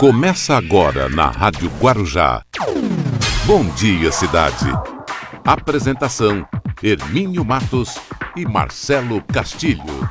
Começa agora na Rádio Guarujá. Bom dia, cidade. Apresentação: Hermínio Matos e Marcelo Castilho.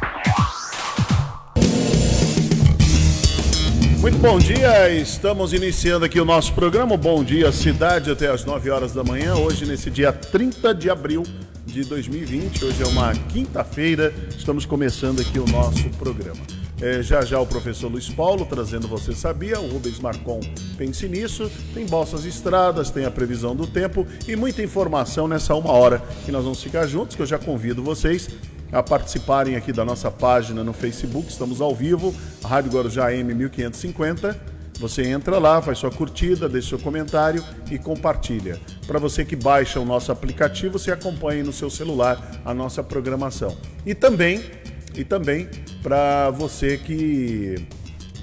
Muito bom dia, estamos iniciando aqui o nosso programa Bom Dia Cidade até as 9 horas da manhã, hoje nesse dia 30 de abril de 2020, hoje é uma quinta-feira, estamos começando aqui o nosso programa. É, já já o professor Luiz Paulo trazendo Você Sabia, o Rubens Marcon pense nisso, tem Bolsas Estradas, tem a previsão do tempo e muita informação nessa uma hora que nós vamos ficar juntos, que eu já convido vocês a participarem aqui da nossa página no Facebook, estamos ao vivo, Rádio Guarujá M 1550. Você entra lá, faz sua curtida, deixa seu comentário e compartilha. Para você que baixa o nosso aplicativo, você acompanha no seu celular a nossa programação. E também e também para você que,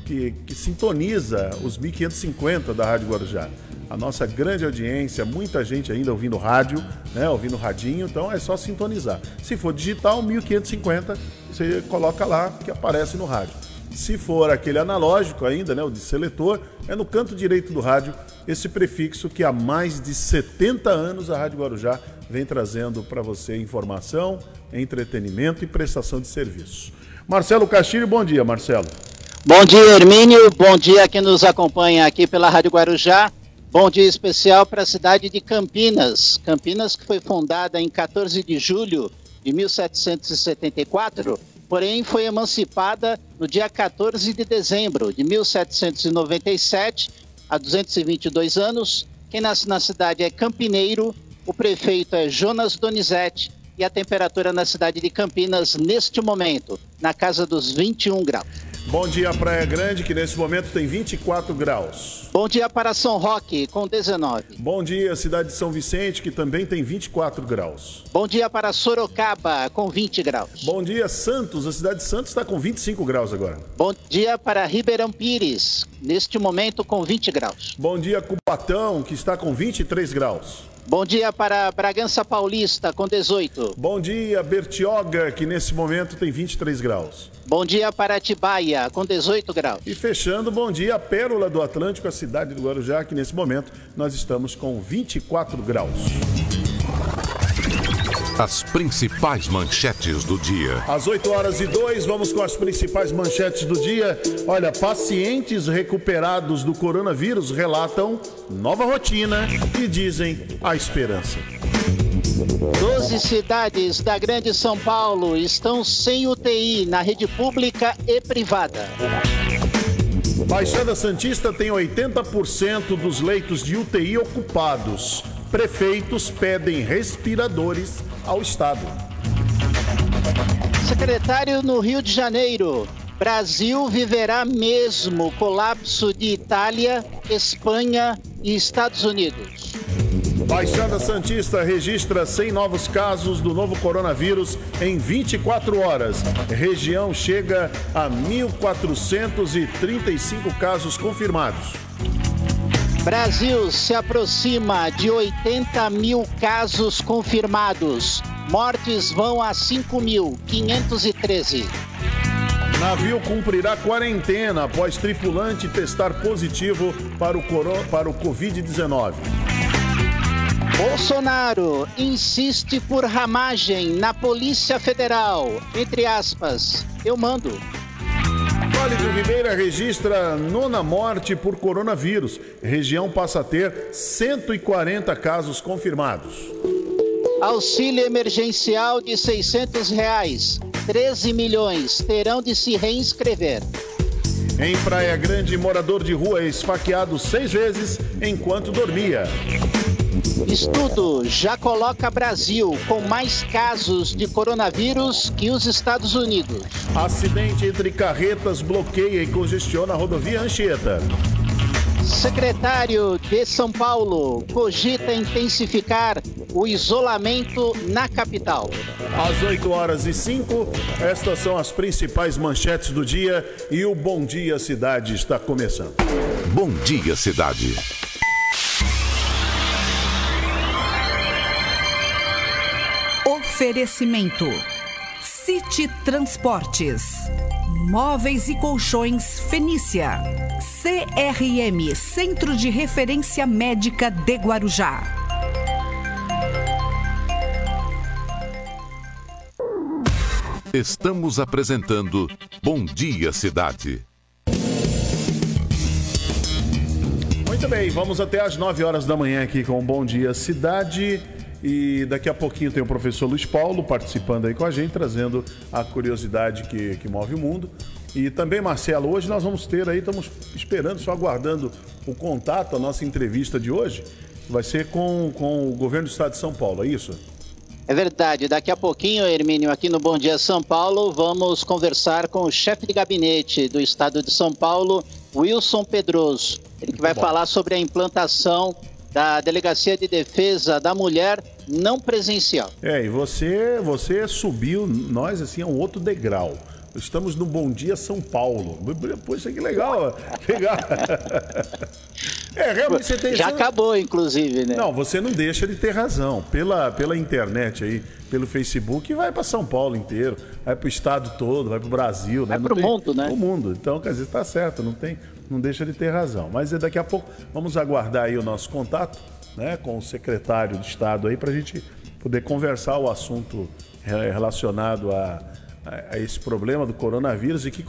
que, que, sintoniza os 1550 da Rádio Guarujá. A nossa grande audiência, muita gente ainda ouvindo rádio, né, ouvindo radinho, então é só sintonizar. Se for digital, 1550, você coloca lá que aparece no rádio. Se for aquele analógico ainda, né, o de seletor, é no canto direito do rádio esse prefixo que há mais de 70 anos a Rádio Guarujá vem trazendo para você informação, entretenimento e prestação de serviço. Marcelo Castilho, bom dia, Marcelo. Bom dia, Hermínio. Bom dia quem nos acompanha aqui pela Rádio Guarujá. Bom dia especial para a cidade de Campinas. Campinas que foi fundada em 14 de julho de 1774, porém foi emancipada no dia 14 de dezembro de 1797, há 222 anos. Quem nasce na cidade é campineiro, o prefeito é Jonas Donizete e a temperatura na cidade de Campinas neste momento, na casa dos 21 graus. Bom dia, Praia Grande, que nesse momento tem 24 graus. Bom dia para São Roque, com 19. Bom dia, cidade de São Vicente, que também tem 24 graus. Bom dia para Sorocaba, com 20 graus. Bom dia, Santos, a cidade de Santos está com 25 graus agora. Bom dia para Ribeirão Pires, neste momento com 20 graus. Bom dia, Cubatão, que está com 23 graus. Bom dia para Bragança Paulista, com 18. Bom dia, Bertioga, que nesse momento tem 23 graus. Bom dia para Atibaia, com 18 graus. E fechando, bom dia, a Pérola do Atlântico, a cidade do Guarujá, que nesse momento nós estamos com 24 graus. As principais manchetes do dia. Às 8 horas e 2, vamos com as principais manchetes do dia. Olha, pacientes recuperados do coronavírus relatam nova rotina e dizem a esperança. Doze cidades da Grande São Paulo estão sem UTI na rede pública e privada. Baixada Santista tem 80% dos leitos de UTI ocupados. Prefeitos pedem respiradores ao Estado. Secretário no Rio de Janeiro. Brasil viverá mesmo colapso de Itália, Espanha e Estados Unidos. Baixada Santista registra 100 novos casos do novo coronavírus em 24 horas. Região chega a 1.435 casos confirmados. Brasil se aproxima de 80 mil casos confirmados. Mortes vão a 5.513. Navio cumprirá quarentena após tripulante testar positivo para o, para o Covid-19. Bolsonaro insiste por ramagem na Polícia Federal. Entre aspas, eu mando. Do Ribeira registra nona morte por coronavírus. Região passa a ter 140 casos confirmados. Auxílio emergencial de 600 reais. 13 milhões terão de se reinscrever. Em Praia Grande, morador de rua é esfaqueado seis vezes enquanto dormia. Estudo já coloca Brasil com mais casos de coronavírus que os Estados Unidos. Acidente entre carretas bloqueia e congestiona a rodovia Anchieta. Secretário de São Paulo cogita intensificar o isolamento na capital. Às 8 horas e 5, estas são as principais manchetes do dia e o Bom Dia Cidade está começando. Bom Dia Cidade. Oferecimento: City Transportes. Móveis e Colchões Fenícia. CRM Centro de Referência Médica de Guarujá. Estamos apresentando Bom Dia Cidade. Muito bem, vamos até às 9 horas da manhã aqui com Bom Dia Cidade. E daqui a pouquinho tem o professor Luiz Paulo participando aí com a gente, trazendo a curiosidade que, que move o mundo. E também, Marcelo, hoje nós vamos ter aí, estamos esperando, só aguardando o contato, a nossa entrevista de hoje, vai ser com, com o governo do estado de São Paulo, é isso? É verdade. Daqui a pouquinho, Hermínio, aqui no Bom Dia São Paulo, vamos conversar com o chefe de gabinete do estado de São Paulo, Wilson Pedroso. Ele que vai falar sobre a implantação da Delegacia de Defesa da Mulher não presencial. É, e você, você subiu nós assim a um outro degrau. Estamos no Bom Dia São Paulo. Poxa, que legal. Legal. É, realmente você tem. Já acabou, inclusive, né? Não, você não deixa de ter razão. Pela, pela internet aí, pelo Facebook, vai para São Paulo inteiro, vai para o estado todo, vai para o Brasil, né? Vai para o mundo, né? O mundo. Então, quer dizer, está certo, não tem, não deixa de ter razão. Mas daqui a pouco vamos aguardar aí o nosso contato, né, com o secretário de Estado aí para a gente poder conversar o assunto relacionado a, a, a, esse problema do coronavírus e que,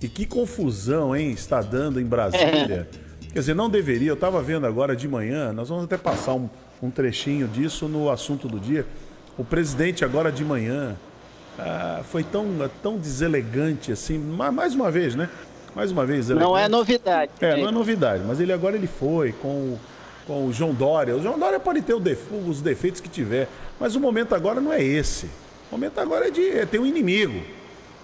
e que confusão, hein, está dando em Brasília. É Quer dizer, não deveria. Eu estava vendo agora de manhã, nós vamos até passar um, um, trechinho disso no assunto do dia. O presidente agora de manhã ah, foi tão, tão deselegante assim, mais uma vez, né? Mais uma vez. Não é novidade. É, não é novidade, mas ele agora ele foi com, com o João Dória. O João Dória pode ter os defeitos que tiver, mas o momento agora não é esse. O momento agora é de é ter um inimigo.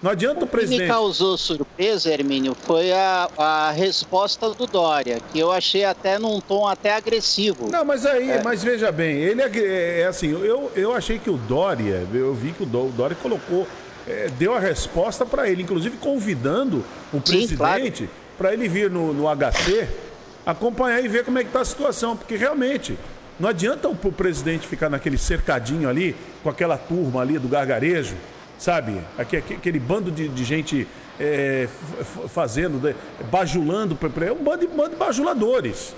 Não adianta o, o presidente. O que me causou surpresa, Hermínio, foi a, a resposta do Dória, que eu achei até num tom até agressivo. Não, mas aí, é. mas veja bem, ele é, é, é, assim, eu, eu achei que o Dória, eu vi que o Dória colocou, é, deu a resposta para ele, inclusive convidando o Sim, presidente claro. para ele vir no, no HC acompanhar e ver como é que está a situação, porque realmente não adianta o, presidente ficar naquele cercadinho ali, com aquela turma ali do gargarejo sabe? Aquele bando de, de gente é, fazendo, bajulando, é um bando de, bando de bajuladores.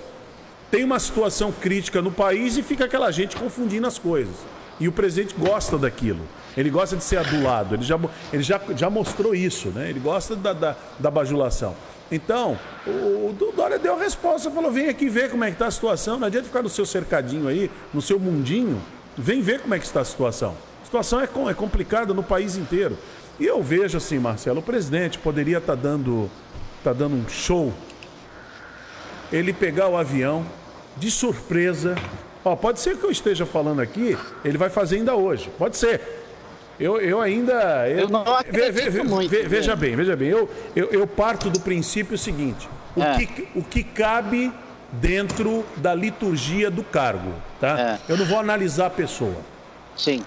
Tem uma situação crítica no país e fica aquela gente confundindo as coisas. E o presidente gosta daquilo. Ele gosta de ser adulado. Ele já, ele já, já mostrou isso, né? Ele gosta da, da, da bajulação. Então, o, o Dória deu a resposta, falou: vem aqui ver como é que está a situação. Não adianta ficar no seu cercadinho aí, no seu mundinho. Vem ver como é que está a situação situação é, é complicada no país inteiro. E eu vejo assim, Marcelo, o presidente poderia estar tá dando, tá dando um show, ele pegar o avião de surpresa. Ó, pode ser que eu esteja falando aqui, ele vai fazer ainda hoje. Pode ser. Eu, eu ainda. Eu, eu não acredito ve, ve, muito. Ve, veja bem, veja bem. Eu, eu, eu parto do princípio seguinte: o, é. que, o que cabe dentro da liturgia do cargo, tá? É. Eu não vou analisar a pessoa. Sim.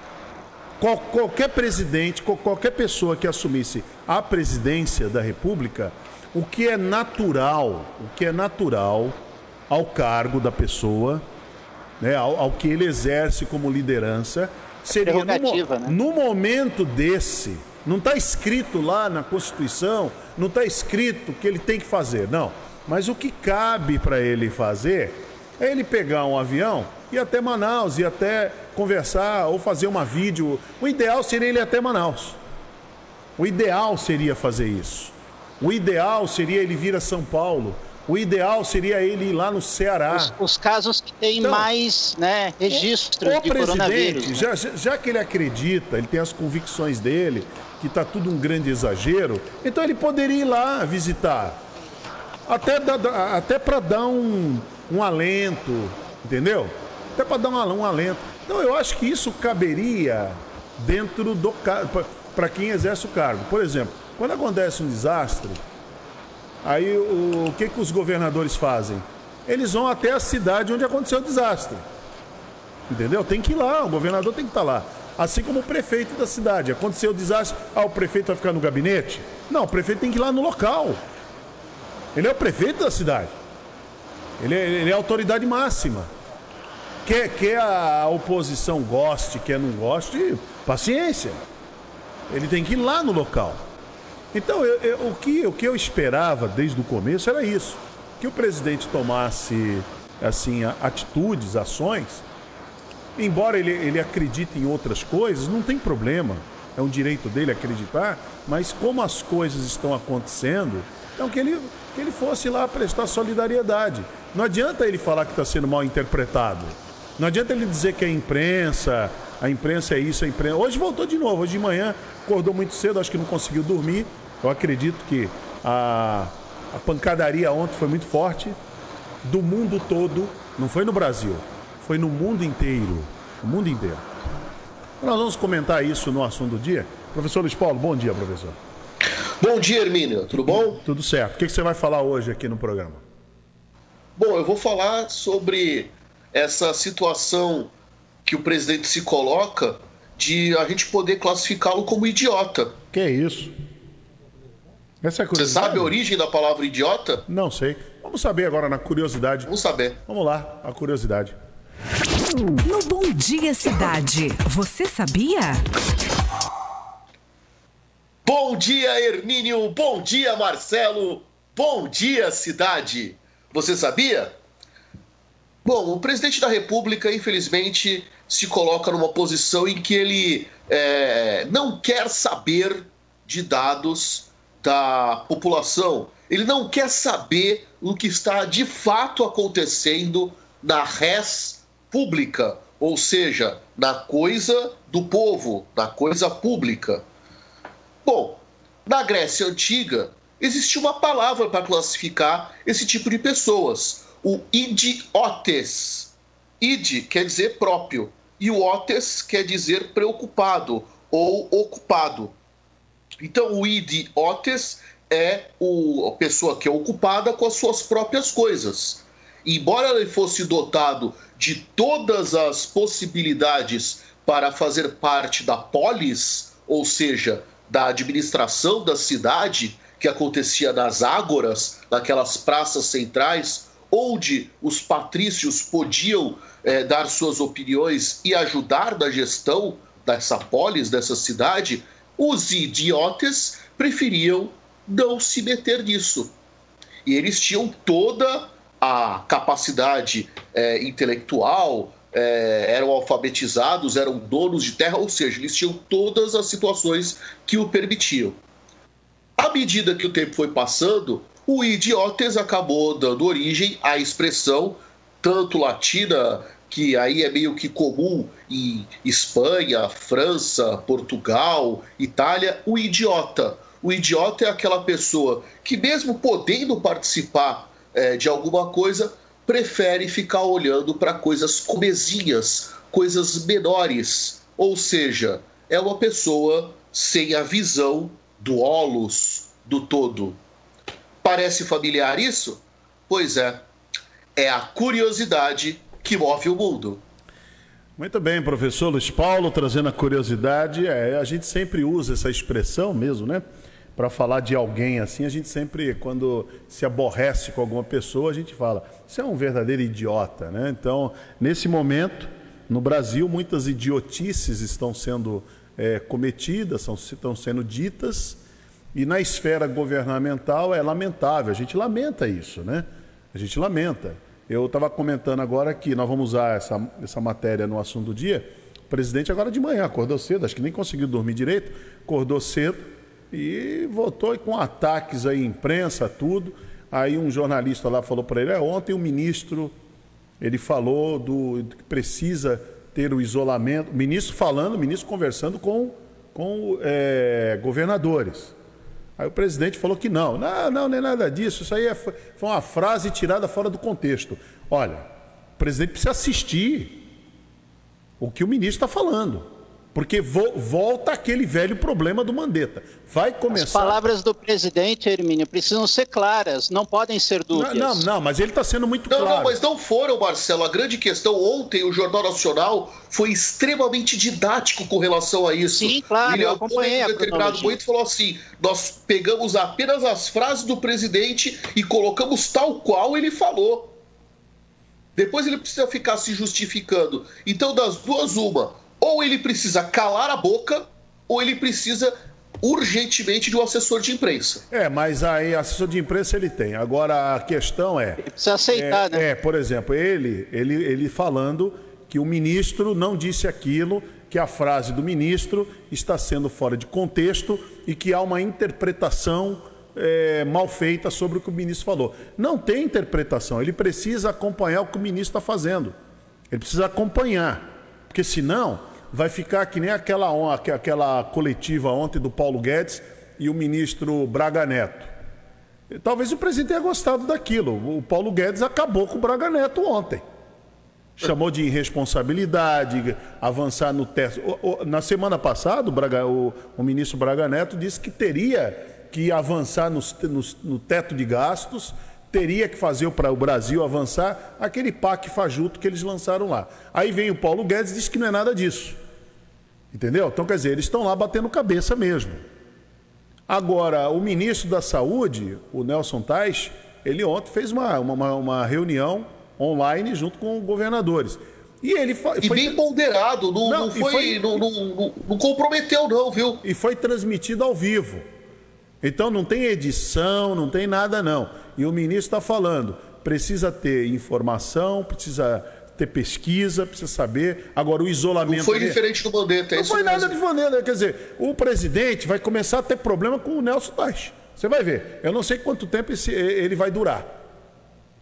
Qual, qualquer presidente, qualquer pessoa que assumisse a presidência da República, o que é natural, o que é natural ao cargo da pessoa, né, ao, ao que ele exerce como liderança, seria no, né? no momento desse, não está escrito lá na Constituição, não está escrito que ele tem que fazer, não. Mas o que cabe para ele fazer é ele pegar um avião ir até Manaus, ir até conversar ou fazer uma vídeo. O ideal seria ele ir até Manaus. O ideal seria fazer isso. O ideal seria ele vir a São Paulo. O ideal seria ele ir lá no Ceará. Os, os casos que têm então, mais né, registros o, o de coronavírus. Né? Já, já que ele acredita, ele tem as convicções dele, que está tudo um grande exagero, então ele poderia ir lá visitar. Até, até para dar um, um alento, entendeu? até para dar um, um alento. Então eu acho que isso caberia dentro do para quem exerce o cargo. Por exemplo, quando acontece um desastre, aí o, o que, que os governadores fazem? Eles vão até a cidade onde aconteceu o desastre. Entendeu? Tem que ir lá, o governador tem que estar tá lá. Assim como o prefeito da cidade. Aconteceu o desastre, ah, o prefeito vai ficar no gabinete? Não, o prefeito tem que ir lá no local. Ele é o prefeito da cidade. Ele é, ele é a autoridade máxima. Quer, quer a oposição goste, quer não goste, paciência. Ele tem que ir lá no local. Então, eu, eu, o, que, o que eu esperava desde o começo era isso: que o presidente tomasse assim atitudes, ações. Embora ele, ele acredite em outras coisas, não tem problema. É um direito dele acreditar, mas como as coisas estão acontecendo, então que ele, que ele fosse lá prestar solidariedade. Não adianta ele falar que está sendo mal interpretado. Não adianta ele dizer que a imprensa, a imprensa é isso, a imprensa. Hoje voltou de novo, hoje de manhã acordou muito cedo, acho que não conseguiu dormir. Eu acredito que a, a pancadaria ontem foi muito forte. Do mundo todo, não foi no Brasil, foi no mundo inteiro. No mundo inteiro. Nós vamos comentar isso no assunto do dia. Professor Luiz Paulo, bom dia, professor. Bom dia, Hermínio. Tudo bom? Tudo certo. O que você vai falar hoje aqui no programa? Bom, eu vou falar sobre essa situação que o presidente se coloca de a gente poder classificá-lo como idiota. Que é isso? Essa é Você sabe a origem da palavra idiota? Não sei. Vamos saber agora na curiosidade. Vamos saber. Vamos lá, a curiosidade. No Bom Dia Cidade, você sabia? Bom dia, Hermínio. Bom dia, Marcelo. Bom dia, cidade. Você sabia? Bom, o presidente da República, infelizmente, se coloca numa posição em que ele é, não quer saber de dados da população. Ele não quer saber o que está de fato acontecendo na res pública, ou seja, na coisa do povo, na coisa pública. Bom, na Grécia Antiga existia uma palavra para classificar esse tipo de pessoas, o idiotes. Id quer dizer próprio e o otes quer dizer preocupado ou ocupado. Então, o idiotes é o, a pessoa que é ocupada com as suas próprias coisas. Embora ele fosse dotado de todas as possibilidades para fazer parte da polis, ou seja, da administração da cidade, que acontecia nas ágoras, naquelas praças centrais, onde os patrícios podiam é, dar suas opiniões e ajudar na gestão dessa polis, dessa cidade, os idiotas preferiam não se meter nisso. E eles tinham toda a capacidade é, intelectual, é, eram alfabetizados, eram donos de terra, ou seja, eles tinham todas as situações que o permitiam. À medida que o tempo foi passando, o idiotes acabou dando origem à expressão tanto latina que aí é meio que comum em Espanha, França, Portugal, Itália, o idiota. O idiota é aquela pessoa que, mesmo podendo participar é, de alguma coisa, prefere ficar olhando para coisas comezinhas, coisas menores. Ou seja, é uma pessoa sem a visão do holos, do todo. Parece familiar isso? Pois é. É a curiosidade que move o mundo. Muito bem, professor Luiz Paulo, trazendo a curiosidade. É, a gente sempre usa essa expressão mesmo, né? Para falar de alguém assim, a gente sempre, quando se aborrece com alguma pessoa, a gente fala, você é um verdadeiro idiota, né? Então, nesse momento, no Brasil, muitas idiotices estão sendo é, cometidas, são, estão sendo ditas, e na esfera governamental é lamentável, a gente lamenta isso, né? A gente lamenta. Eu estava comentando agora que nós vamos usar essa, essa matéria no assunto do dia. O presidente agora de manhã acordou cedo, acho que nem conseguiu dormir direito, acordou cedo e votou com ataques aí, imprensa, tudo. Aí um jornalista lá falou para ele, é, ontem o ministro, ele falou do que precisa ter o isolamento, ministro falando, ministro conversando com, com é, governadores. Aí o presidente falou que não. Não, não, nem nada disso. Isso aí é, foi uma frase tirada fora do contexto. Olha, o presidente precisa assistir o que o ministro está falando. Porque vo, volta aquele velho problema do Mandetta. Vai começar. As palavras do presidente, Hermínio, precisam ser claras, não podem ser dúvidas. Não, não, não mas ele está sendo muito não, claro. Não, mas não foram, Marcelo. A grande questão ontem, o Jornal Nacional foi extremamente didático com relação a isso. Sim, claro. Ele, eu acompanhei em determinado momento falou assim: nós pegamos apenas as frases do presidente e colocamos tal qual ele falou. Depois ele precisa ficar se justificando. Então, das duas, uma ou ele precisa calar a boca, ou ele precisa urgentemente de um assessor de imprensa. É, mas aí assessor de imprensa ele tem. Agora a questão é. Ele precisa aceitar, é, né? É, por exemplo, ele, ele, ele falando que o ministro não disse aquilo, que a frase do ministro está sendo fora de contexto e que há uma interpretação é, mal feita sobre o que o ministro falou. Não tem interpretação, ele precisa acompanhar o que o ministro está fazendo. Ele precisa acompanhar, porque senão vai ficar que nem aquela, aquela coletiva ontem do Paulo Guedes e o ministro Braga Neto. Talvez o presidente tenha gostado daquilo. O Paulo Guedes acabou com o Braga Neto ontem. Chamou de irresponsabilidade, avançar no teto. Na semana passada, o, Braga, o, o ministro Braga Neto disse que teria que avançar no, teto de gastos, teria que fazer para o Brasil avançar aquele PAC fajuto que eles lançaram lá. Aí vem o Paulo Guedes e diz que não é nada disso. Entendeu? Então, quer dizer, eles estão lá batendo cabeça mesmo. Agora, o ministro da Saúde, o Nelson Tais, ele ontem fez uma, uma, uma reunião online junto com governadores. E ele foi, e bem ponderado, não, não, não foi, foi não, não, não, comprometeu, não, viu? E foi transmitido ao vivo. Então não tem edição, não tem nada, não. E o ministro está falando: precisa ter informação, precisa ter pesquisa, precisa saber. Agora, o isolamento. Não foi diferente do Mandetta, é Não foi mesmo. nada de Mandetta. Quer dizer, o presidente vai começar a ter problema com o Nelson Tais. Você vai ver. Eu não sei quanto tempo esse, ele vai durar.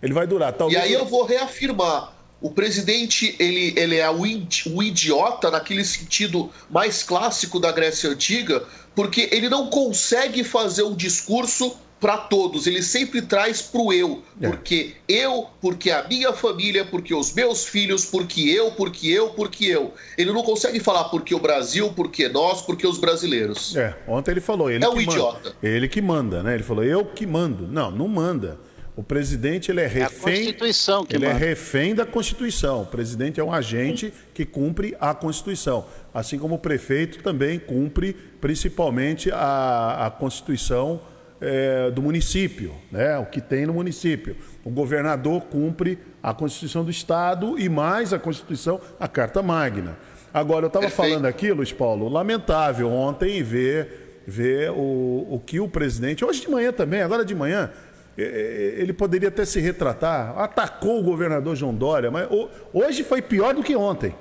Ele vai durar. Talvez e aí eu vou reafirmar. O presidente, ele, ele é o idiota naquele sentido mais clássico da Grécia Antiga, porque ele não consegue fazer um discurso para todos, ele sempre traz para o eu. É. Porque eu, porque a minha família, porque os meus filhos, porque eu, porque eu, porque eu. Ele não consegue falar porque o Brasil, porque nós, porque os brasileiros. É, ontem ele falou. Ele é um idiota. Manda. Ele que manda, né? Ele falou, eu que mando. Não, não manda. O presidente ele é refém. É a Constituição que ele é manda. é refém da Constituição. O presidente é um agente que cumpre a Constituição, assim como o prefeito também cumpre principalmente a, a Constituição é, do município, né? o que tem no município. O governador cumpre a Constituição do Estado e mais a Constituição, a Carta Magna. Agora, eu estava falando aqui, Luiz Paulo, lamentável ontem ver, ver o, o que o presidente, hoje de manhã também, agora de manhã, ele poderia até se retratar, atacou o governador João Dória, mas hoje foi pior do que ontem.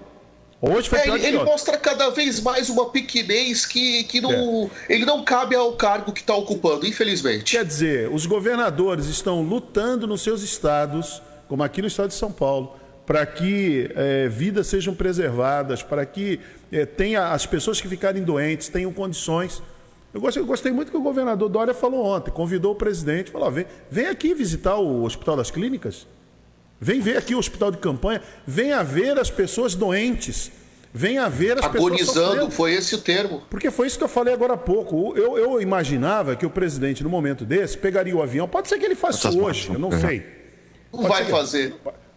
Hoje foi é, ele, ele mostra cada vez mais uma pequenez que, que não, é. ele não cabe ao cargo que está ocupando, infelizmente. Quer dizer, os governadores estão lutando nos seus estados, como aqui no estado de São Paulo, para que é, vidas sejam preservadas, para que é, tenha as pessoas que ficarem doentes tenham condições. Eu gostei, eu gostei muito que o governador Dória falou ontem, convidou o presidente, falou: vem, vem aqui visitar o Hospital das Clínicas. Vem ver aqui o hospital de campanha, venha ver as pessoas doentes, venha ver as Agonizando, pessoas Agonizando, foi esse o termo. Porque foi isso que eu falei agora há pouco. Eu, eu imaginava que o presidente, no momento desse, pegaria o avião. Pode ser que ele faça hoje, eu não sei. Não vai fazer.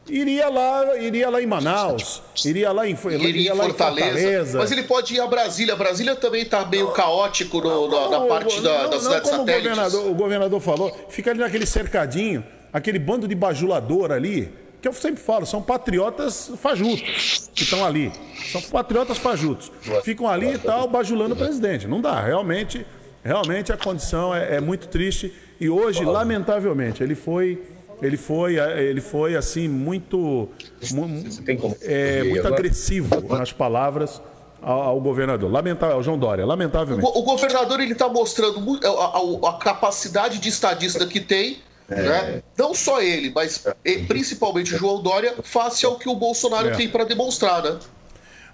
Iria lá, iria lá em Manaus, iria lá em, iria, iria lá Fortaleza. em Fortaleza. Mas ele pode ir a Brasília. Brasília também está meio caótico no, não, na, na, parte não, da, não, da cidade não, como o governador, o governador falou, fica ali naquele cercadinho aquele bando de bajulador ali, que eu sempre falo, são patriotas fajutos que estão ali. São patriotas fajutos. Ficam ali e tal, bajulando o presidente. Não dá, realmente, realmente a condição é, é muito triste. E hoje, lamentavelmente, ele foi. Ele foi, ele foi assim muito, é, muito agressivo nas palavras ao, governador. Lamentável, ao João Dória, lamentavelmente. O, o governador ele está mostrando a, a, a, capacidade de estadista que tem é. Né? Não só ele, mas principalmente o João Dória, face ao que o Bolsonaro é. tem para demonstrar, né?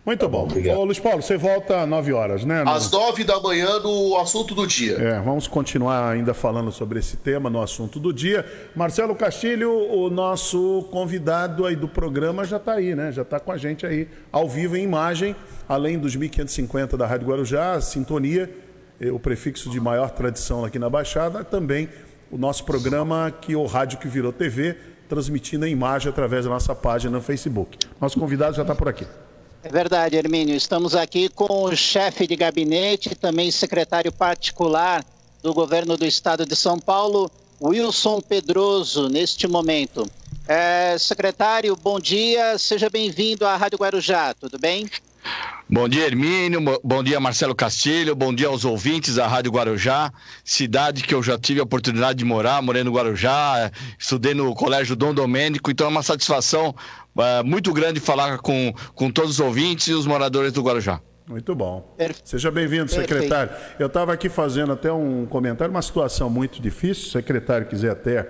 Muito bom. Ô, Luiz Paulo, você volta às 9 horas, né? No... Às 9 da manhã no assunto do dia. É, vamos continuar ainda falando sobre esse tema no assunto do dia. Marcelo Castilho, o nosso convidado aí do programa já está aí, né? Já está com a gente aí, ao vivo em imagem, além dos 1550 da Rádio Guarujá, a sintonia, o prefixo de maior tradição aqui na Baixada, também o nosso programa que o rádio que virou TV, transmitindo a imagem através da nossa página no Facebook. Nosso convidado já está por aqui. É verdade, Hermínio. Estamos aqui com o chefe de gabinete, também secretário particular do governo do estado de São Paulo, Wilson Pedroso, neste momento. É, secretário, bom dia, seja bem-vindo à Rádio Guarujá, tudo bem? Bom dia, Hermínio. Bom dia, Marcelo Castilho. Bom dia aos ouvintes da Rádio Guarujá, cidade que eu já tive a oportunidade de morar. Morei no Guarujá, estudei no Colégio Dom Domênico, então é uma satisfação uh, muito grande falar com, com todos os ouvintes e os moradores do Guarujá. Muito bom. Seja bem-vindo, secretário. Eu estava aqui fazendo até um comentário, uma situação muito difícil, se o secretário quiser até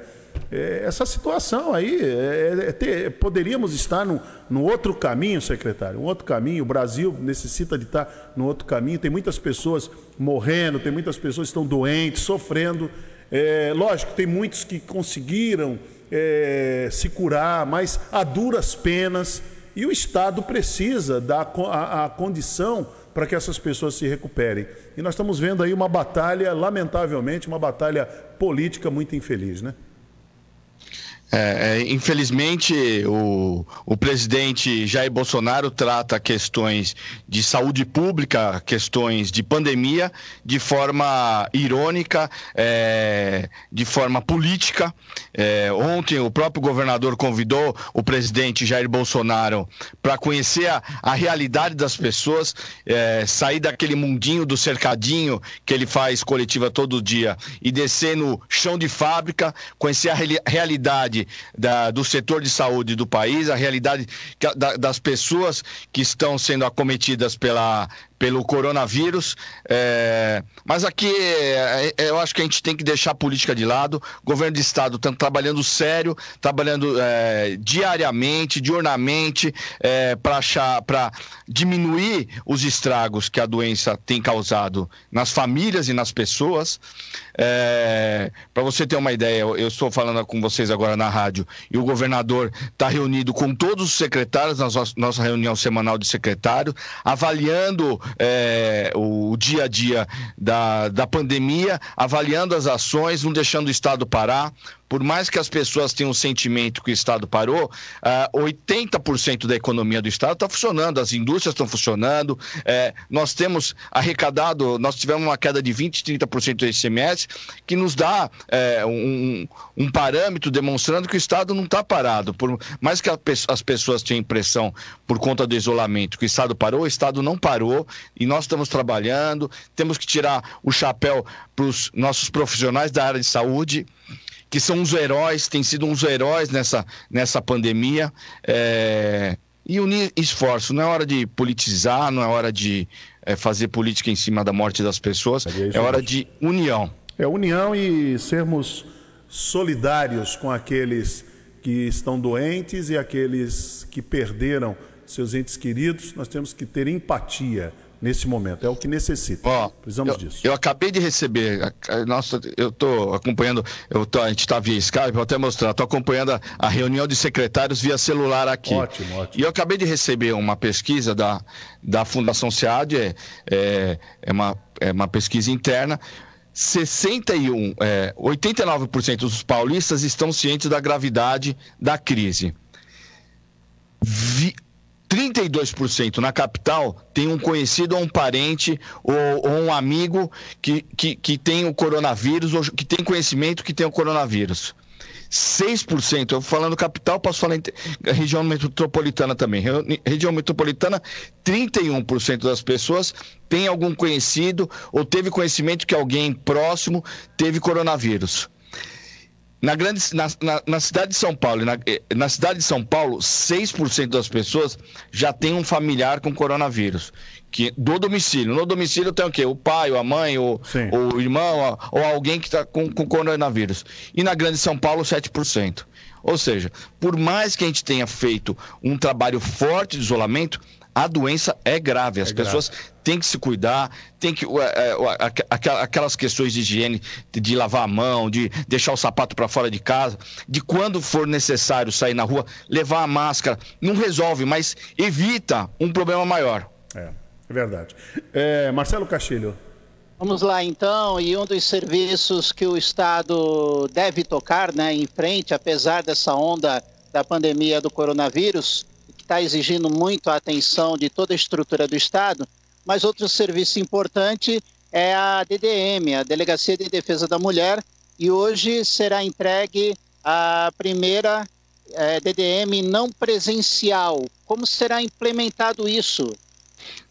é, essa situação aí, é, é ter, poderíamos estar no outro caminho, secretário, um outro caminho. O Brasil necessita de estar no outro caminho. Tem muitas pessoas morrendo, tem muitas pessoas que estão doentes, sofrendo. É, lógico, tem muitos que conseguiram é, se curar, mas a duras penas. E o Estado precisa dar a, a condição para que essas pessoas se recuperem. E nós estamos vendo aí uma batalha, lamentavelmente, uma batalha política muito infeliz, né? É, é, infelizmente, o, o presidente Jair Bolsonaro trata questões de saúde pública, questões de pandemia, de forma irônica, é, de forma política. É, ontem, o próprio governador convidou o presidente Jair Bolsonaro para conhecer a, a, realidade das pessoas, é, sair daquele mundinho do cercadinho que ele faz coletiva todo dia e descer no chão de fábrica, conhecer a realidade da, do setor de saúde do país, a realidade da, das pessoas que estão sendo acometidas pela, pelo coronavírus. É, mas aqui é, é, eu acho que a gente tem que deixar a política de lado. O governo de estado está trabalhando sério, trabalhando é, diariamente, diurnamente, é, para diminuir os estragos que a doença tem causado nas famílias e nas pessoas. É, para você ter uma ideia, eu estou falando com vocês agora na rádio e o governador está reunido com todos os secretários na nossa reunião semanal de secretário, avaliando é, o, dia a dia da, da pandemia, avaliando as ações, não deixando o Estado parar por mais que as pessoas tenham o sentimento que o Estado parou, uh, ah, 80% da economia do Estado está funcionando, as indústrias estão funcionando, é, nós temos arrecadado, nós tivemos uma queda de 20%, 30% do ICMS, que nos dá é, um, um, parâmetro demonstrando que o Estado não está parado. Por mais que a, as pessoas tenham impressão, por conta do isolamento, que o Estado parou, o Estado não parou e nós estamos trabalhando, temos que tirar o chapéu para os nossos profissionais da área de saúde que são uns heróis, têm sido uns heróis nessa, nessa pandemia. É, e unir esforço. Não é hora de politizar, não é hora de é, fazer política em cima da morte das pessoas, é, é hora de união. É união e sermos solidários com aqueles que estão doentes e aqueles que perderam seus entes queridos. Nós temos que ter empatia nesse momento. É o que necessita. Precisamos eu, disso. Eu acabei de receber, nossa, eu estou acompanhando, eu tô, a gente está via Skype, vou até mostrar, estou acompanhando a, a, reunião de secretários via celular aqui. Ótimo, ótimo. E eu acabei de receber uma pesquisa da, da Fundação SEAD, é, é, é, uma, é uma pesquisa interna. 61, é, 89% dos paulistas estão cientes da gravidade da crise. Vi, 32% na capital tem um conhecido ou um parente ou, ou, um amigo que, que, que tem o coronavírus ou que tem conhecimento que tem o coronavírus. 6%, eu falando capital, posso falar em região metropolitana também. Região metropolitana, 31% das pessoas tem algum conhecido ou teve conhecimento que alguém próximo teve coronavírus. Na, grande, na, na, na, cidade de São Paulo, na, eh, na cidade de São Paulo, 6% das pessoas já tem um familiar com coronavírus. Que, do domicílio. No domicílio tem o quê? O pai, ou a mãe, ou, ou o irmão, ou, alguém que está com, com coronavírus. E na grande São Paulo, 7%. Ou seja, por mais que a gente tenha feito um trabalho forte de isolamento, a doença é grave. As é pessoas grave. têm que se cuidar, tem que. É, aquelas questões de higiene, de lavar a mão, de deixar o sapato para fora de casa, de quando for necessário sair na rua, levar a máscara. Não resolve, mas evita um problema maior. É, é verdade. É, Marcelo Castilho. Vamos lá então, e um dos serviços que o Estado deve tocar né, em frente, apesar dessa onda da pandemia do coronavírus, está exigindo muito a atenção de toda a estrutura do Estado, mas outro serviço importante é a DDM, a Delegacia de Defesa da Mulher, e hoje será entregue a primeira é, DDM não presencial. Como será implementado isso?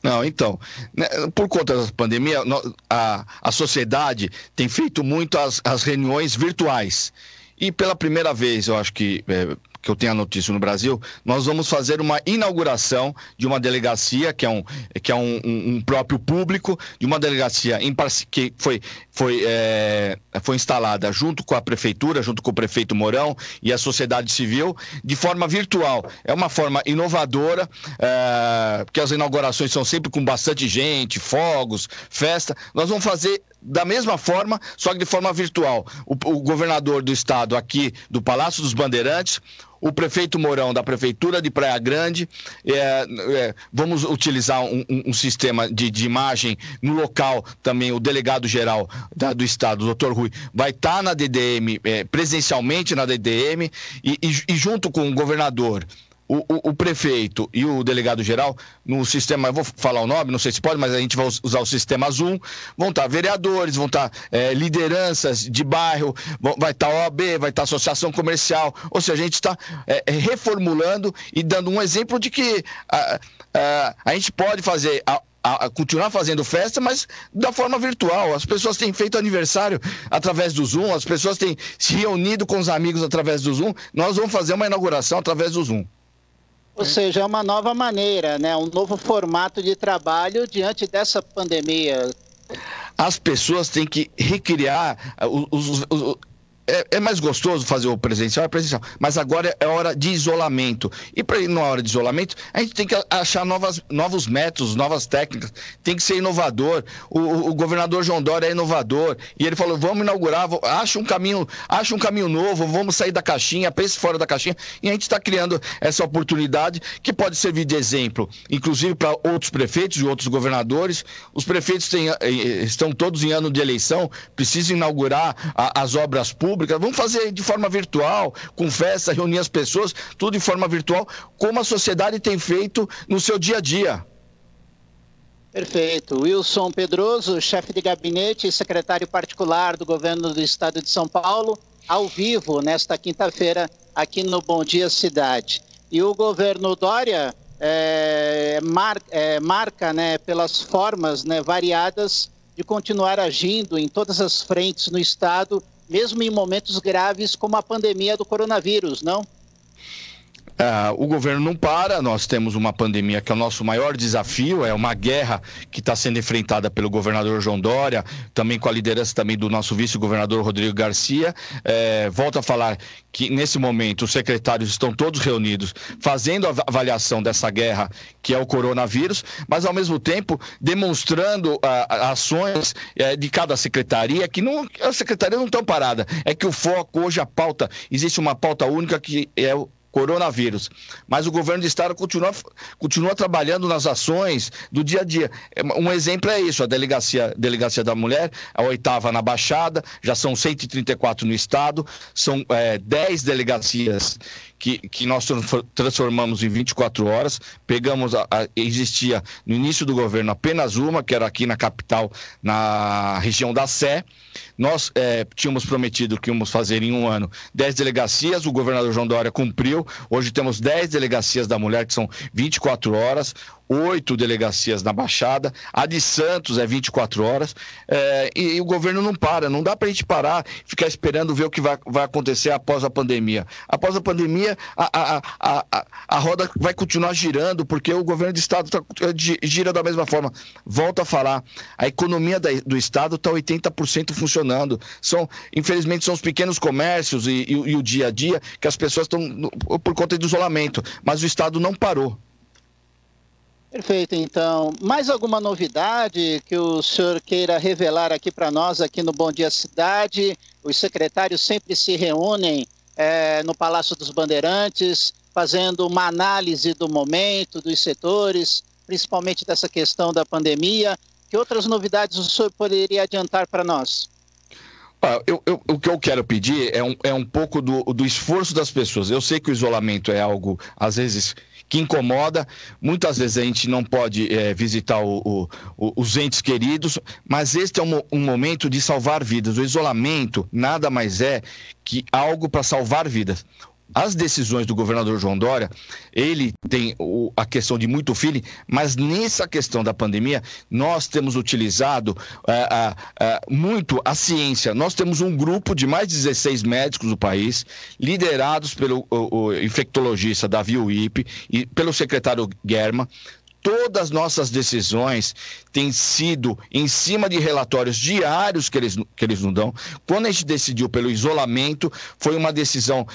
Não, então, né, por conta da pandemia, a, a sociedade tem feito muito as, as reuniões virtuais. E pela primeira vez, eu acho que é, que eu tenho a notícia no Brasil, nós vamos fazer uma inauguração de uma delegacia, que é um, que é um, um, um próprio público, de uma delegacia em, que foi, foi, é, foi instalada junto com a prefeitura, junto com o prefeito Mourão e a sociedade civil, de forma virtual. É uma forma inovadora, é, porque as inaugurações são sempre com bastante gente, fogos, festa. Nós vamos fazer da mesma forma, só que de forma virtual. O, o governador do estado aqui do Palácio dos Bandeirantes, o prefeito Mourão da Prefeitura de Praia Grande. É, é, vamos utilizar um, um sistema de, de, imagem no local também. O delegado geral da, do Estado, o doutor Rui, vai estar tá na DDM, é, presencialmente na DDM, e, e, e junto com o governador o, o, o, prefeito e o delegado geral, no sistema, eu vou falar o nome, não sei se pode, mas a gente vai usar o sistema Zoom, vão estar vereadores, vão estar é, lideranças de bairro, vão, vai estar OAB, vai estar associação comercial, ou seja, a gente está é, é, reformulando e dando um exemplo de que a, a, a gente pode fazer a, a, continuar fazendo festa, mas da forma virtual. As pessoas têm feito aniversário através do Zoom, as pessoas têm se reunido com os amigos através do Zoom. Nós vamos fazer uma inauguração através do Zoom. Ou seja, é uma nova maneira, né? um novo formato de trabalho diante dessa pandemia. As pessoas têm que recriar os, os, os é, é, mais gostoso fazer o presencial, é presencial. Mas agora é hora de isolamento. E para ir na hora de isolamento, a gente tem que achar novas, novos métodos, novas técnicas. Tem que ser inovador. O, o, governador João Dória é inovador. E ele falou: vamos inaugurar, acha um caminho, acha um caminho novo, vamos sair da caixinha, pense fora da caixinha. E a gente está criando essa oportunidade que pode servir de exemplo, inclusive para outros prefeitos e outros governadores. Os prefeitos têm, eh, estão todos em ano de eleição, precisam inaugurar a, as obras públicas pública. Vamos fazer de forma virtual, com festa, reunir as pessoas, tudo de forma virtual, como a sociedade tem feito no seu dia a dia. Perfeito. Wilson Pedroso, chefe de gabinete e secretário particular do governo do estado de São Paulo, ao vivo nesta quinta-feira aqui no Bom Dia Cidade. E o governo Dória é, mar, é, marca né, pelas formas né, variadas de continuar agindo em todas as frentes no estado mesmo em momentos graves como a pandemia do coronavírus, não? Uh, o governo não para, nós temos uma pandemia que é o nosso maior desafio, é uma guerra que está sendo enfrentada pelo governador João Dória, também com a liderança também do nosso vice-governador Rodrigo Garcia. É, volto a falar que nesse momento os secretários estão todos reunidos fazendo a avaliação dessa guerra que é o coronavírus, mas ao mesmo tempo demonstrando uh, ações uh, de cada secretaria que não, as secretarias não estão paradas, é que o foco hoje a pauta existe uma pauta única que é o coronavírus. Mas o governo do estado continua, continua trabalhando nas ações do dia a dia. É, um exemplo é isso: a delegacia, delegacia da mulher, a oitava na Baixada, já são 134 no estado, são é, 10 delegacias que, que nós transformamos em 24 horas. Pegamos, a, a, existia no início do governo apenas uma, que era aqui na capital, na região da Sé. Nós é, tínhamos prometido que íamos fazer em um ano 10 delegacias, o governador João Dória cumpriu. Hoje temos 10 delegacias da mulher, que são 24 horas oito delegacias na Baixada, a de Santos é 24 horas, é, e, e, o governo não para, não dá para a gente parar, ficar esperando ver o que vai, vai acontecer após a pandemia. Após a pandemia, a, a, a, a, roda vai continuar girando, porque o governo do Estado tá, gira da mesma forma. Volto a falar, a economia da, do Estado está 80% funcionando. São, infelizmente, são os pequenos comércios e, e, e o dia a dia que as pessoas estão por conta do isolamento, mas o Estado não parou. Perfeito, então. Mais alguma novidade que o senhor queira revelar aqui para nós, aqui no Bom Dia Cidade? Os secretários sempre se reúnem é, no Palácio dos Bandeirantes, fazendo uma análise do momento, dos setores, principalmente dessa questão da pandemia. Que outras novidades o senhor poderia adiantar para nós? Ah, eu, eu, o que eu quero pedir é um, é um pouco do, do esforço das pessoas. Eu sei que o isolamento é algo, às vezes, que incomoda. Muitas vezes a gente não pode é, visitar o, o, os entes queridos, mas este é um, um momento de salvar vidas. O isolamento nada mais é que algo para salvar vidas as decisões do governador João Dória, ele tem o, a questão de muito feeling, mas nessa questão da pandemia, nós temos utilizado é, é, muito a ciência. Nós temos um grupo de mais de 16 médicos do país, liderados pelo o, o infectologista Davi Uip e pelo secretário Germa, todas as nossas decisões têm sido em cima de relatórios diários que eles, que eles nos dão. Quando a gente decidiu pelo isolamento, foi uma decisão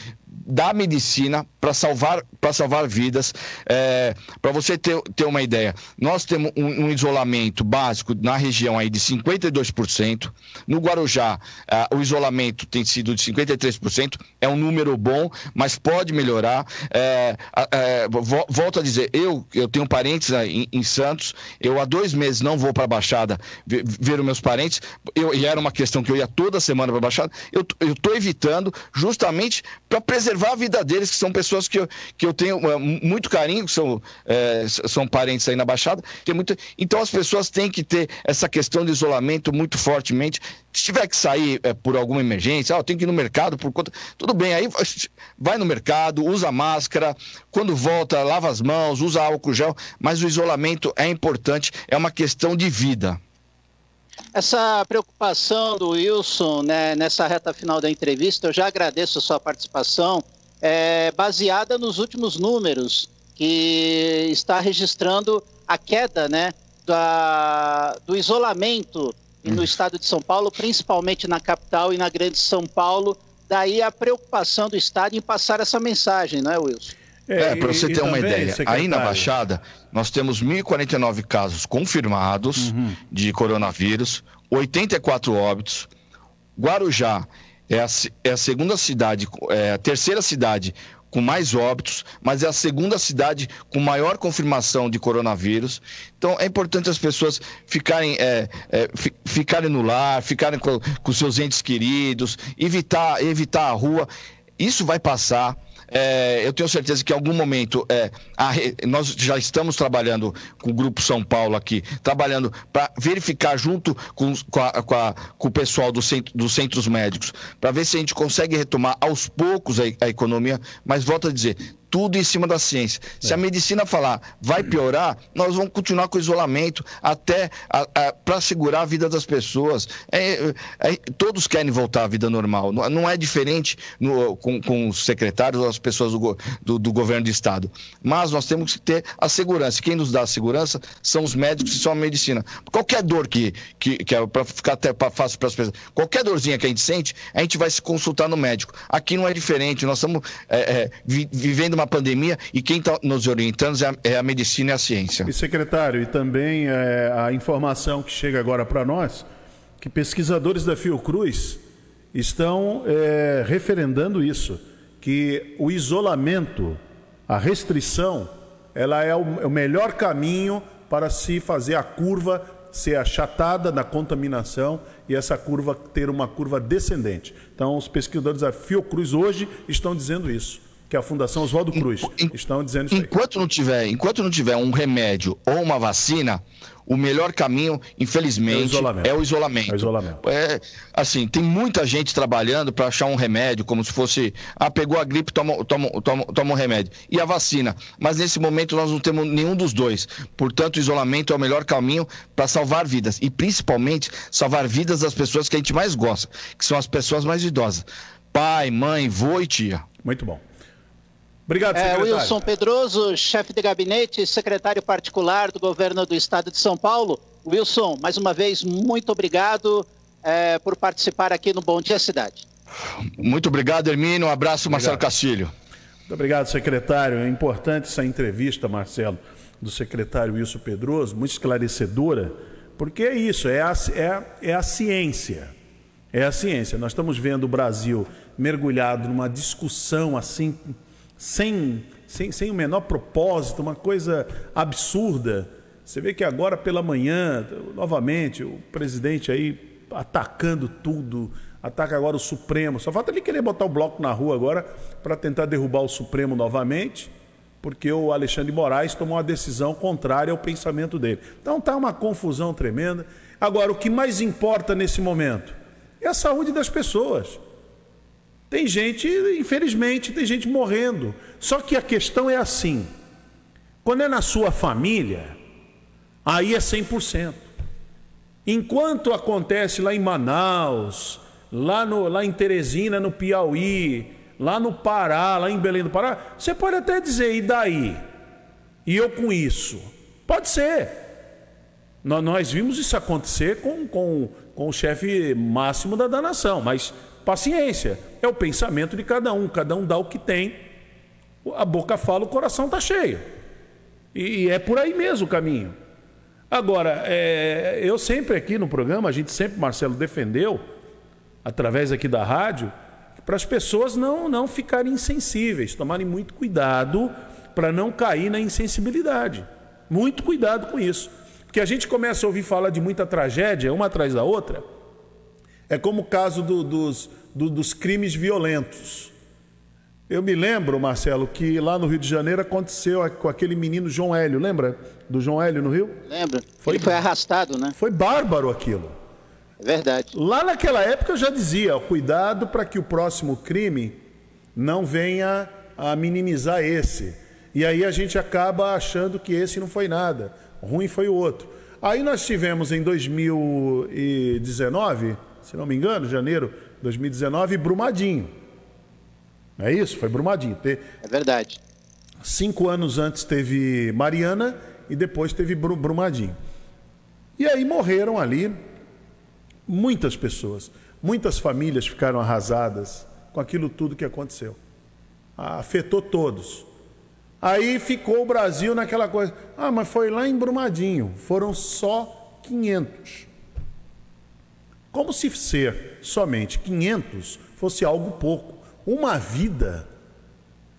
da medicina para salvar, salvar vidas. É, para você ter, ter uma ideia, nós temos um, um, isolamento básico na região aí de 52%. No Guarujá, é, o isolamento tem sido de 53%. É um número bom, mas pode melhorar. É, é, volto a dizer, eu, eu tenho parentes em, em, Santos. Eu há dois meses não vou para a Baixada ver, ver os meus parentes. Eu, e era uma questão que eu ia toda semana para a Baixada. Eu estou evitando justamente para preservar preservar a vida deles, que são pessoas que eu, que eu tenho uh, muito carinho, que são, é, são parentes aí na Baixada. Tem muito... Então as pessoas têm que ter essa questão de isolamento muito fortemente. Se tiver que sair é, por alguma emergência, ah, tem que ir no mercado por conta. Tudo bem, aí vai no mercado, usa máscara, quando volta, lava as mãos, usa álcool gel, mas o isolamento é importante, é uma questão de vida. Essa preocupação do Wilson né, nessa reta final da entrevista, eu já agradeço a sua participação, é baseada nos últimos números, que está registrando a queda né, da, do isolamento no hum. estado de São Paulo, principalmente na capital e na grande São Paulo. Daí a preocupação do estado em passar essa mensagem, não é, Wilson? É, é para você ter uma ideia, aí na Baixada nós temos 1.049 casos confirmados uhum. de coronavírus, 84 óbitos. Guarujá é a, é a segunda cidade, é a terceira cidade com mais óbitos, mas é a segunda cidade com maior confirmação de coronavírus. Então é importante as pessoas ficarem, é, é, ficarem no lar, ficarem com, com seus entes queridos, evitar, evitar a rua. Isso vai passar é, eu tenho certeza que em algum momento é, a, nós já estamos trabalhando com o Grupo São Paulo aqui, trabalhando para verificar junto com, com, a, com, a, com, o pessoal do centro, dos centros médicos, para ver se a gente consegue retomar aos poucos a, a economia, mas volto a dizer, tudo em cima da ciência. Se a é. medicina falar vai piorar, nós vamos continuar com o isolamento até para segurar a vida das pessoas. É, é, todos querem voltar à vida normal. Não, não é diferente no, com, com, os secretários ou as pessoas do, do, do, governo do estado. Mas nós temos que ter a segurança. Quem nos dá a segurança são os médicos e são a medicina. Qualquer dor que, que, que é para ficar até fácil para as pessoas, qualquer dorzinha que a gente sente, a gente vai se consultar no médico. Aqui não é diferente. Nós estamos é, é, vivendo uma pandemia e quem está nos orientando é a, é a, medicina e a ciência. E secretário, e também é, a informação que chega agora para nós, que pesquisadores da Fiocruz estão é, referendando isso, que o isolamento, a restrição, ela é o, é o melhor caminho para se fazer a curva ser achatada na contaminação e essa curva ter uma curva descendente. Então, os pesquisadores da Fiocruz hoje estão dizendo isso que é a Fundação Oswaldo Cruz. En, estão dizendo isso enquanto aí. Não tiver, enquanto não tiver um remédio ou uma vacina, o melhor caminho, infelizmente, é o isolamento. É o isolamento. É, é assim, tem muita gente trabalhando para achar um remédio, como se fosse, ah, pegou a gripe, toma, toma, toma, toma um remédio. E a vacina. Mas nesse momento nós não temos nenhum dos dois. Portanto, o isolamento é o melhor caminho para salvar vidas. E principalmente salvar vidas das pessoas que a gente mais gosta, que são as pessoas mais idosas. Pai, mãe, vô e tia. Muito bom. Obrigado, é, secretário. É, Wilson Pedroso, chefe de gabinete e secretário particular do governo do estado de São Paulo. Wilson, mais uma vez, muito obrigado é, por participar aqui no Bom Dia Cidade. Muito obrigado, Hermínio. Um abraço, obrigado. Marcelo Castilho. Muito obrigado, secretário. É importante essa entrevista, Marcelo, do secretário Wilson Pedroso, muito esclarecedora, porque é isso, é a, é, é a ciência. É a ciência. Nós estamos vendo o Brasil mergulhado numa discussão assim sem, sem, sem o menor propósito, uma coisa absurda. Você vê que agora pela manhã, novamente, o presidente aí atacando tudo, ataca agora o Supremo. Só falta ele querer botar o bloco na rua agora para tentar derrubar o Supremo novamente, porque o Alexandre Moraes tomou uma decisão contrária ao pensamento dele. Então tá uma confusão tremenda. Agora, o que mais importa nesse momento é a saúde das pessoas. Tem gente, infelizmente, tem gente morrendo. Só que a questão é assim: quando é na sua família, aí é 100%. Enquanto acontece lá em Manaus, lá, no, lá em Teresina, no Piauí, lá no Pará, lá em Belém do Pará, você pode até dizer, e daí? E eu com isso? Pode ser. Nós vimos isso acontecer com, com, com o chefe máximo da, da nação, mas paciência, é o pensamento de cada um, cada um dá o que tem, a boca fala, o coração está cheio. E, é por aí mesmo o caminho. Agora, é, eu sempre aqui no programa, a gente sempre, Marcelo, defendeu, através aqui da rádio, para as pessoas não, não ficarem insensíveis, tomarem muito cuidado para não cair na insensibilidade. Muito cuidado com isso. Porque a gente começa a ouvir falar de muita tragédia, uma atrás da outra. É como o caso do, dos, do, dos crimes violentos. Eu me lembro, Marcelo, que lá no Rio de Janeiro aconteceu com aquele menino João Hélio, lembra do João Hélio no Rio? Lembra. Foi, Ele foi arrastado, né? Foi bárbaro aquilo. É verdade. Lá naquela época eu já dizia, cuidado para que o próximo crime não venha a minimizar esse. E aí a gente acaba achando que esse não foi nada, ruim foi o outro. Aí nós tivemos em 2019, se não me engano, janeiro de 2019, Brumadinho. Não é isso? Foi Brumadinho. É verdade. Cinco anos antes teve Mariana e depois teve Brumadinho. E aí morreram ali muitas pessoas, muitas famílias ficaram arrasadas com aquilo tudo que aconteceu. Afetou todos. Aí ficou o Brasil naquela coisa. Ah, mas foi lá em Brumadinho. Foram só 500. Como se ser somente 500 fosse algo pouco. Uma vida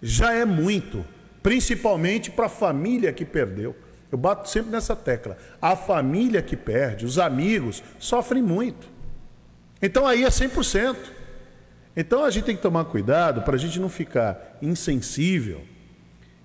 já é muito, principalmente para a família que perdeu. Eu bato sempre nessa tecla. A família que perde, os amigos, sofrem muito. Então aí é 100%. Então a gente tem que tomar cuidado para a gente não ficar insensível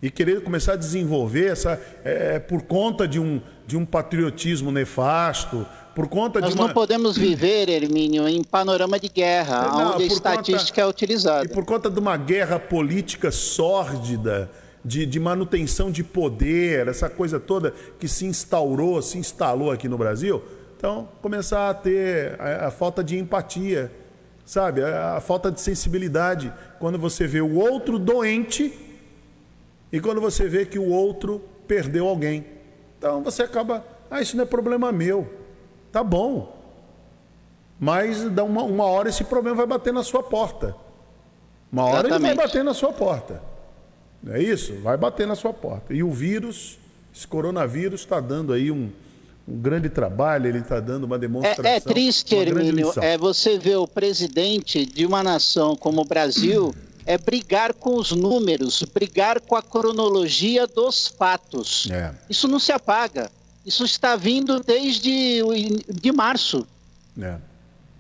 e querer começar a desenvolver essa é, por conta de um, de um patriotismo nefasto, por conta Nós de uma... não podemos viver, Hermínio, em panorama de guerra, não, onde a estatística conta... é utilizada. E por conta de uma guerra política sórdida, de, de, manutenção de poder, essa coisa toda que se instaurou, se instalou aqui no Brasil. Então, começar a ter a, a falta de empatia, sabe? A, a falta de sensibilidade. Quando você vê o outro doente e quando você vê que o outro perdeu alguém. Então você acaba, ah, isso não é problema meu. Tá bom. Mas dá uma, uma hora esse problema vai bater na sua porta. Uma hora Exatamente. ele vai bater na sua porta. Não é isso? Vai bater na sua porta. E o vírus, esse coronavírus, está dando aí um, um grande trabalho, ele está dando uma demonstração. É, é triste, Hermínio, é você ver o presidente de uma nação como o Brasil é brigar com os números, brigar com a cronologia dos fatos. É. Isso não se apaga. Isso está vindo desde de março. É.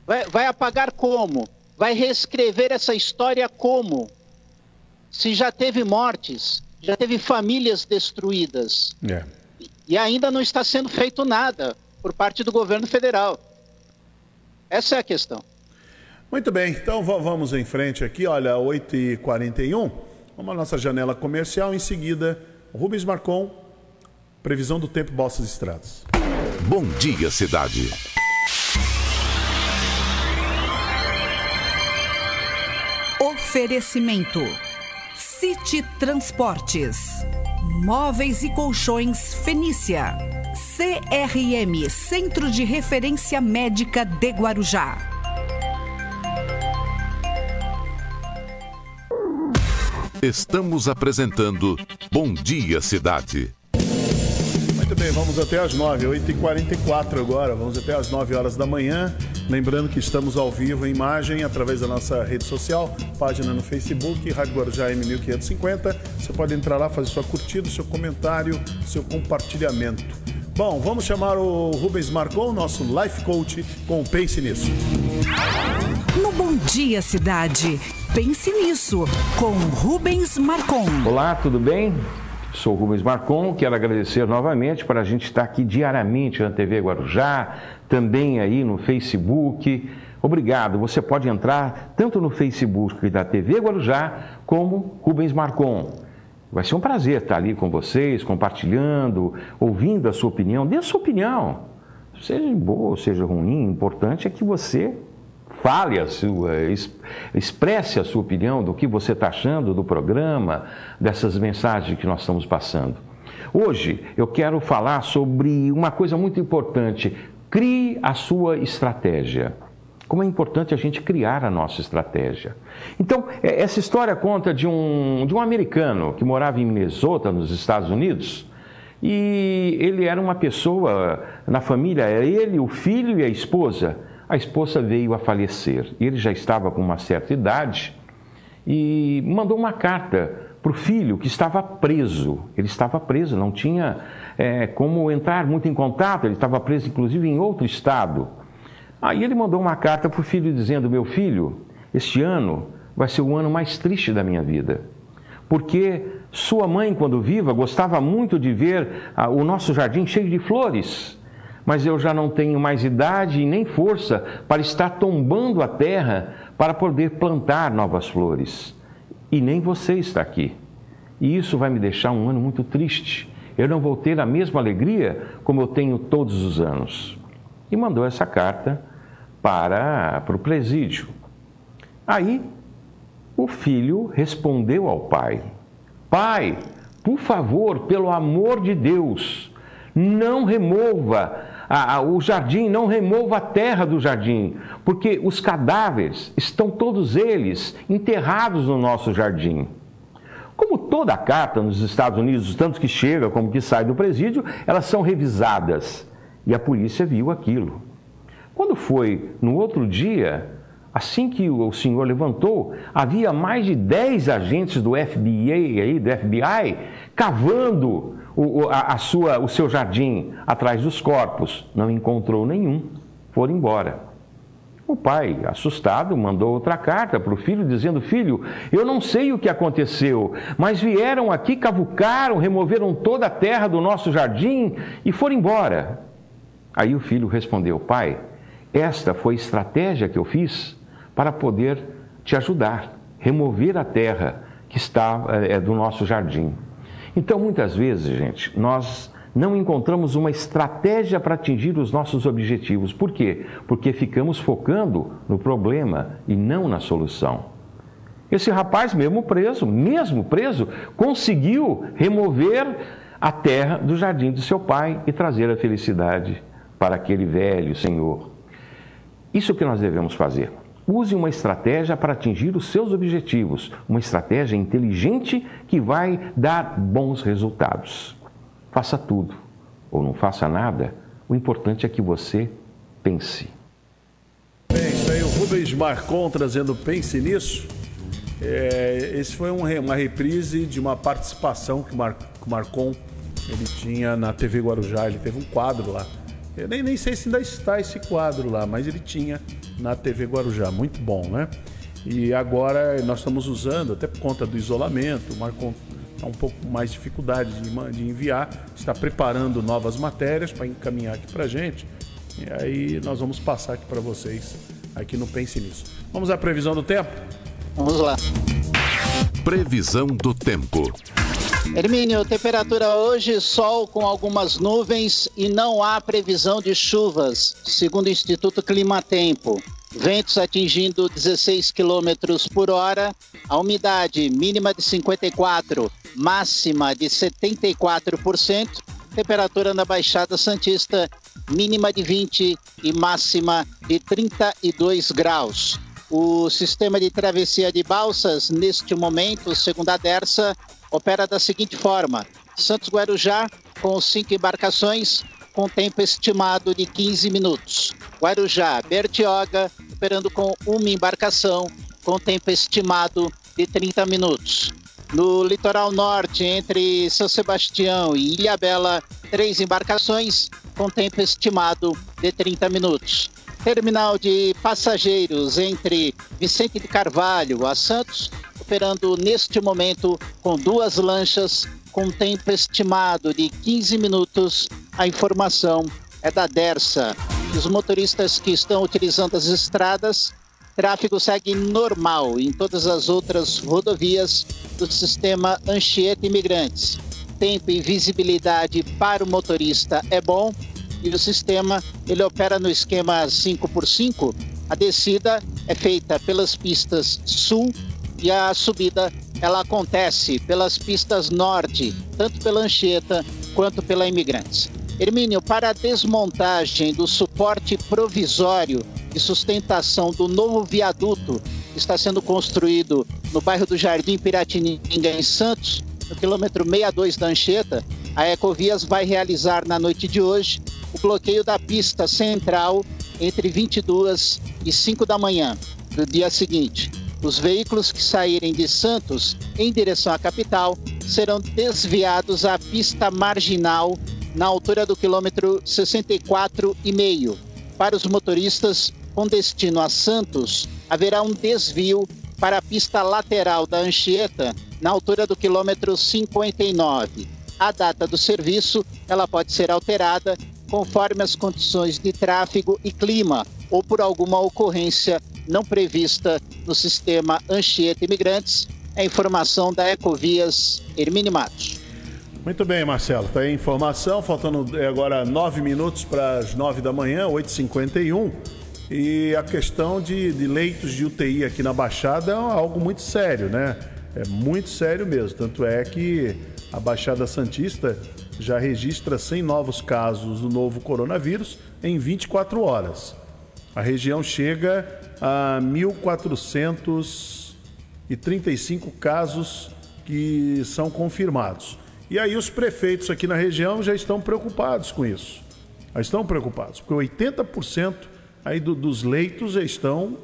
Vai, vai apagar como? Vai reescrever essa história como? Se já teve mortes, já teve famílias destruídas. É. E ainda não está sendo feito nada por parte do governo federal. Essa é a questão. Muito bem, então vamos em frente aqui, olha, 8h41, vamos à nossa janela comercial, em seguida, Rubens Marcon, previsão do tempo Balsas Estradas. Bom dia, cidade. Oferecimento, City Transportes, Móveis e Colchões Fenícia, CRM, Centro de Referência Médica de Guarujá. Estamos apresentando Bom Dia Cidade. Bem, vamos até as 9, 8h44 agora, vamos até as 9 horas da manhã. Lembrando que estamos ao vivo em imagem através da nossa rede social, página no Facebook, Rádio Guarujá M1550. Você pode entrar lá, fazer sua curtida, seu comentário, seu compartilhamento. Bom, vamos chamar o Rubens Marcon, nosso life coach, com o Pense Nisso. No Bom Dia Cidade, Pense Nisso, com Rubens Marcon. Olá, tudo bem? Sou Rubens Marcon, quero agradecer novamente para a gente estar aqui diariamente na TV Guarujá, também aí no Facebook, Obrigado. Você pode entrar tanto no Facebook da TV Guarujá como Rubens Marcon. Vai ser um prazer estar ali com vocês, compartilhando, ouvindo a sua opinião. Dê a sua opinião. Seja boa, seja ruim, o importante é que você fale a sua, expresse a sua opinião do que você está achando do programa, dessas mensagens que nós estamos passando. Hoje eu quero falar sobre uma coisa muito importante: crie a sua estratégia. Como é importante a gente criar a nossa estratégia. Então, é, essa história conta de um, de um americano que morava em Minnesota, nos Estados Unidos, e ele era uma pessoa, na família, era ele, o filho e a esposa. A esposa veio a falecer. Ele já estava com uma certa idade e mandou uma carta para o filho que estava preso. Ele estava preso, não tinha é, como entrar muito em contato, ele estava preso inclusive em outro estado. Aí ele mandou uma carta para o filho dizendo: Meu filho, este ano vai ser o ano mais triste da minha vida, porque sua mãe, quando viva, gostava muito de ver ah, o nosso jardim cheio de flores, mas eu já não tenho mais idade nem força para estar tombando a terra para poder plantar novas flores e nem você está aqui. E isso vai me deixar um ano muito triste. Eu não vou ter a mesma alegria como eu tenho todos os anos. E mandou essa carta para, para o presídio. Aí o filho respondeu ao pai: Pai, por favor, pelo amor de Deus, não remova a, a, o jardim, não remova a terra do jardim, porque os cadáveres estão todos eles enterrados no nosso jardim. Como toda carta nos Estados Unidos, tanto que chega como que sai do presídio, elas são revisadas. E a polícia viu aquilo. Quando foi no outro dia, assim que o senhor levantou, havia mais de 10 agentes do FBI, aí, do FBI cavando o, a, a sua, o seu jardim atrás dos corpos. Não encontrou nenhum, foram embora. O pai, assustado, mandou outra carta para o filho, dizendo: Filho, eu não sei o que aconteceu, mas vieram aqui, cavucaram, removeram toda a terra do nosso jardim e foram embora. Aí o filho respondeu: Pai, esta foi a estratégia que eu fiz para poder te ajudar, remover a terra que está é, do nosso jardim. Então, muitas vezes, gente, nós não encontramos uma estratégia para atingir os nossos objetivos. Por quê? Porque ficamos focando no problema e não na solução. Esse rapaz, mesmo preso, mesmo preso, conseguiu remover a terra do jardim do seu pai e trazer a felicidade para aquele velho senhor. Isso que nós devemos fazer. Use uma estratégia para atingir os seus objetivos, uma estratégia inteligente que vai dar bons resultados. Faça tudo ou não faça nada, o importante é que você pense. Bem, isso aí o Rubens Marcon trazendo Pense Nisso. É, esse foi um, uma reprise de uma participação que, Mar, o Marcon ele tinha na TV Guarujá, ele teve um quadro lá. Eu nem, nem sei se ainda está esse quadro lá, mas ele tinha na TV Guarujá. Muito bom, né? E agora nós estamos usando, até por conta do isolamento, o Marcon está um pouco mais dificuldade de, de enviar, está preparando novas matérias para encaminhar aqui para gente. E aí nós vamos passar aqui para vocês, aqui no Pense Nisso. Vamos à previsão do tempo? Vamos lá. Previsão do tempo. Hermínio, temperatura hoje, sol com algumas nuvens e não há previsão de chuvas, segundo o Instituto Climatempo. Ventos atingindo 16 km por hora, a umidade mínima de 54, máxima de 74%, temperatura na Baixada Santista mínima de 20 e máxima de 32 graus. O sistema de travessia de balsas, neste momento, segundo a DERSA, opera da seguinte forma: Santos Guarujá, com cinco embarcações, com tempo estimado de 15 minutos. Guarujá, Bertioga, operando com uma embarcação, com tempo estimado de 30 minutos. No litoral norte, entre São Sebastião e Ilhabela, três embarcações, com tempo estimado de 30 minutos. Terminal de passageiros entre Vicente de Carvalho a Santos, operando neste momento com duas lanchas com tempo estimado de 15 minutos. A informação é da Dersa. Os motoristas que estão utilizando as estradas, tráfego segue normal em todas as outras rodovias do sistema Anchieta Imigrantes. Tempo e visibilidade para o motorista é bom e o sistema ele opera no esquema 5x5. A descida é feita pelas pistas sul e a subida ela acontece pelas pistas norte, tanto pela Anchieta quanto pela Imigrantes. Hermínio, para a desmontagem do suporte provisório e sustentação do novo viaduto que está sendo construído no bairro do Jardim Piratininga, em Santos, no quilômetro 62 da Anchieta, a Ecovias vai realizar na noite de hoje o bloqueio da pista central entre 22 e 5 da manhã do dia seguinte. Os veículos que saírem de Santos em direção à capital serão desviados à pista marginal na altura do quilômetro 64,5. Para os motoristas com destino a Santos, haverá um desvio para a pista lateral da Anchieta na altura do quilômetro 59. A data do serviço ela pode ser alterada conforme as condições de tráfego e clima ou por alguma ocorrência não prevista no sistema Anchieta Imigrantes. É informação da Ecovias Hermínio Matos. Muito bem, Marcelo. Está aí a informação, faltando é, agora nove minutos para as nove da manhã, 8h51. E a questão de, de leitos de UTI aqui na Baixada é algo muito sério, né? É muito sério mesmo. Tanto é que a Baixada Santista já registra 100 novos casos do novo coronavírus em 24 horas. A região chega a 1.435 casos que são confirmados. E aí os prefeitos aqui na região já estão preocupados com isso. Já estão preocupados, porque 80% aí do, dos leitos já estão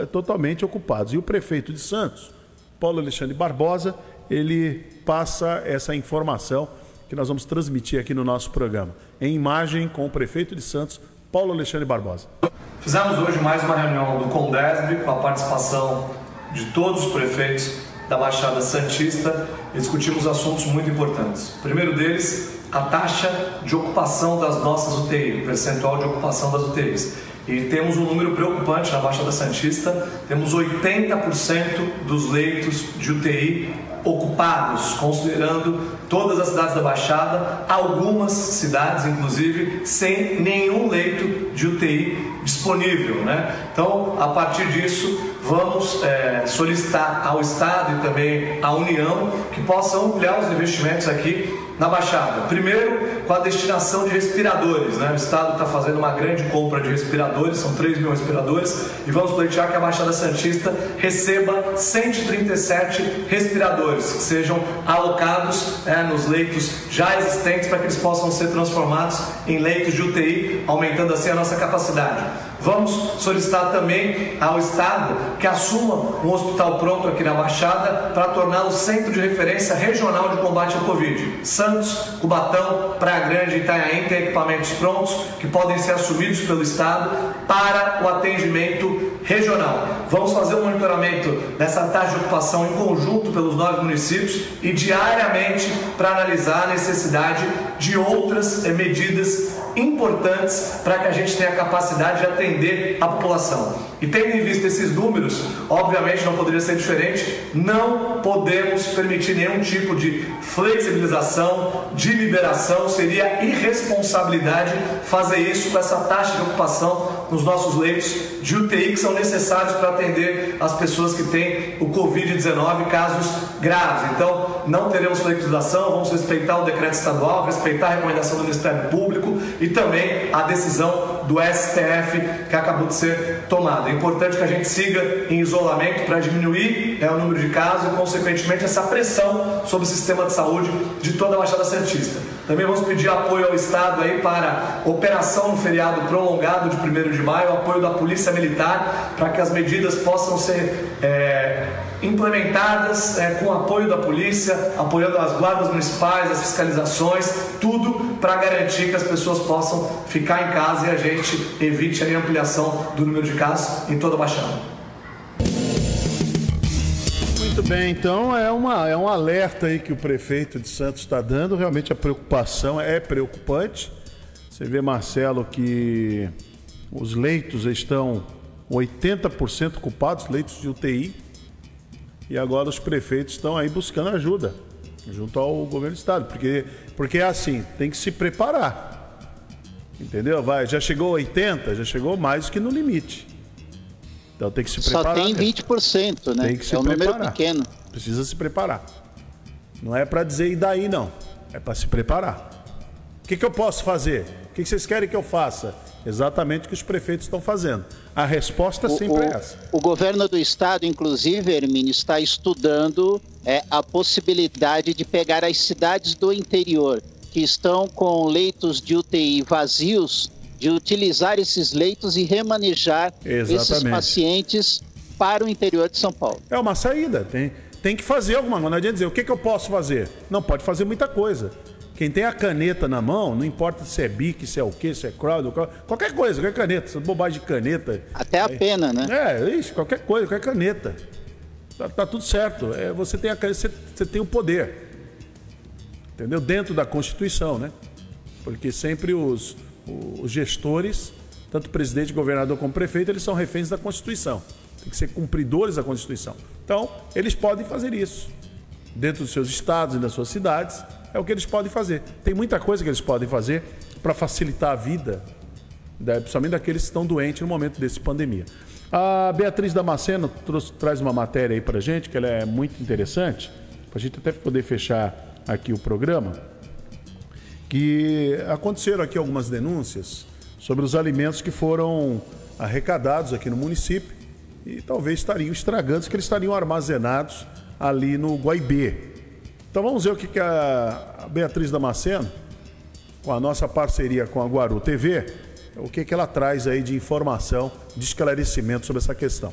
é, totalmente ocupados. E o prefeito de Santos, Paulo Alexandre Barbosa, ele passa essa informação que nós vamos transmitir aqui no nosso programa, em imagem com o prefeito de Santos, Paulo Alexandre Barbosa. Fizemos hoje mais uma reunião do Condesb com a participação de todos os prefeitos da Baixada Santista e discutimos assuntos muito importantes. O primeiro deles, a taxa de ocupação das nossas UTIs, o percentual de ocupação das UTIs. E temos um número preocupante na Baixada Santista, temos 80% dos leitos de UTI ocupados, considerando todas as cidades da Baixada, algumas cidades, inclusive, sem nenhum leito de UTI disponível. Né? Então, a partir disso, vamos é, solicitar ao Estado e também à União que possam ampliar os investimentos aqui na Baixada. Primeiro, com a destinação de respiradores. Né? O Estado está fazendo uma grande compra de respiradores, são 3 mil respiradores, e vamos pleitear que a Baixada Santista receba 137 respiradores, que sejam alocados né, nos leitos já existentes para que eles possam ser transformados em leitos de UTI, aumentando assim a nossa capacidade. Vamos solicitar também ao Estado que assuma um hospital pronto aqui na Baixada para torná-lo centro de referência regional de combate ao Covid. Santos, Cubatão, Praia Grande e Itanhaém têm equipamentos prontos que podem ser assumidos pelo Estado para o atendimento regional. Vamos fazer um monitoramento dessa taxa de ocupação em conjunto pelos nove municípios e diariamente para analisar a necessidade de outras eh, medidas importantes para que a gente tenha a capacidade de atender a população. E tendo em vista esses números, obviamente não poderia ser diferente, não podemos permitir nenhum tipo de flexibilização, de liberação, seria irresponsabilidade fazer isso com essa taxa de ocupação nos nossos leitos de UTI que são necessários para atender as pessoas que têm o Covid-19, casos graves. Então, não teremos flexibilização, vamos respeitar o decreto estadual, respeitar a recomendação do Ministério Público e também a decisão do STF que acabou de ser tomada. É importante que a gente siga em isolamento para diminuir né, o número de casos e, consequentemente, essa pressão sobre o sistema de saúde de toda a Baixada Santista. Também vamos pedir apoio ao Estado aí para operação no feriado prolongado de 1 de maio, apoio da Polícia Militar para que as medidas possam ser é, implementadas é, com apoio da polícia, apoiando as guardas municipais, as fiscalizações, tudo para garantir que as pessoas possam ficar em casa e a gente evite a ampliação do número de casos em toda a Baixada. Muito bem, então é, uma, é um alerta aí que o prefeito de Santos está dando. Realmente a preocupação é preocupante. Você vê, Marcelo, que os leitos estão 80% culpados, leitos de UTI, e agora os prefeitos estão aí buscando ajuda junto ao governo do estado, porque porque é assim, tem que se preparar. Entendeu? Vai, já chegou 80, já chegou mais do que no limite. Então tem que se preparar. Só tem 20%, né? Tem que se é um preparar. número pequeno. Precisa se preparar. Não é para dizer e daí não, é para se preparar. O que, que eu posso fazer? O que, que vocês querem que eu faça? Exatamente o que os prefeitos estão fazendo. A resposta sempre o- é essa. o governo do estado, inclusive, Hermínio, está estudando é, a possibilidade de pegar as cidades do interior que estão com leitos de UTI vazios, de utilizar esses leitos e remanejar esses Exatamente. pacientes para o interior de São Paulo. É uma saída. Tem, tem que fazer alguma coisa. Não adianta dizer o que, que eu posso fazer. Não, pode fazer muita coisa. Quem tem a caneta na mão, não importa se é bic, se é o quê, se é crowd, qualquer coisa, qualquer caneta, essa bobagem de caneta. Até a pena, né? É, isso, qualquer coisa, qualquer caneta. Tá, tá tudo certo. É, você tem a caneta, você, você tem o poder. Entendeu? Dentro da Constituição, né? Porque sempre os, os gestores, tanto presidente, governador como prefeito, eles são reféns da Constituição. Tem que ser cumpridores da Constituição. Então, eles podem fazer isso. Dentro dos seus estados e das suas cidades, é o que eles podem fazer. Tem muita coisa que eles podem fazer para facilitar a vida, da- principalmente daqueles que estão doentes no momento desse pandemia. A Beatriz Damasceno trouxe- traz uma matéria aí para gente, que ela é muito interessante, para a gente até poder fechar aqui o programa, que aconteceram aqui algumas denúncias sobre os alimentos que foram arrecadados aqui no município e talvez estariam estragando, que eles estariam armazenados ali no Guaibê. Então vamos ver o que, a Beatriz Damasceno, com a nossa parceria com a Guaru TV, o que, que ela traz aí de informação, de esclarecimento sobre essa questão.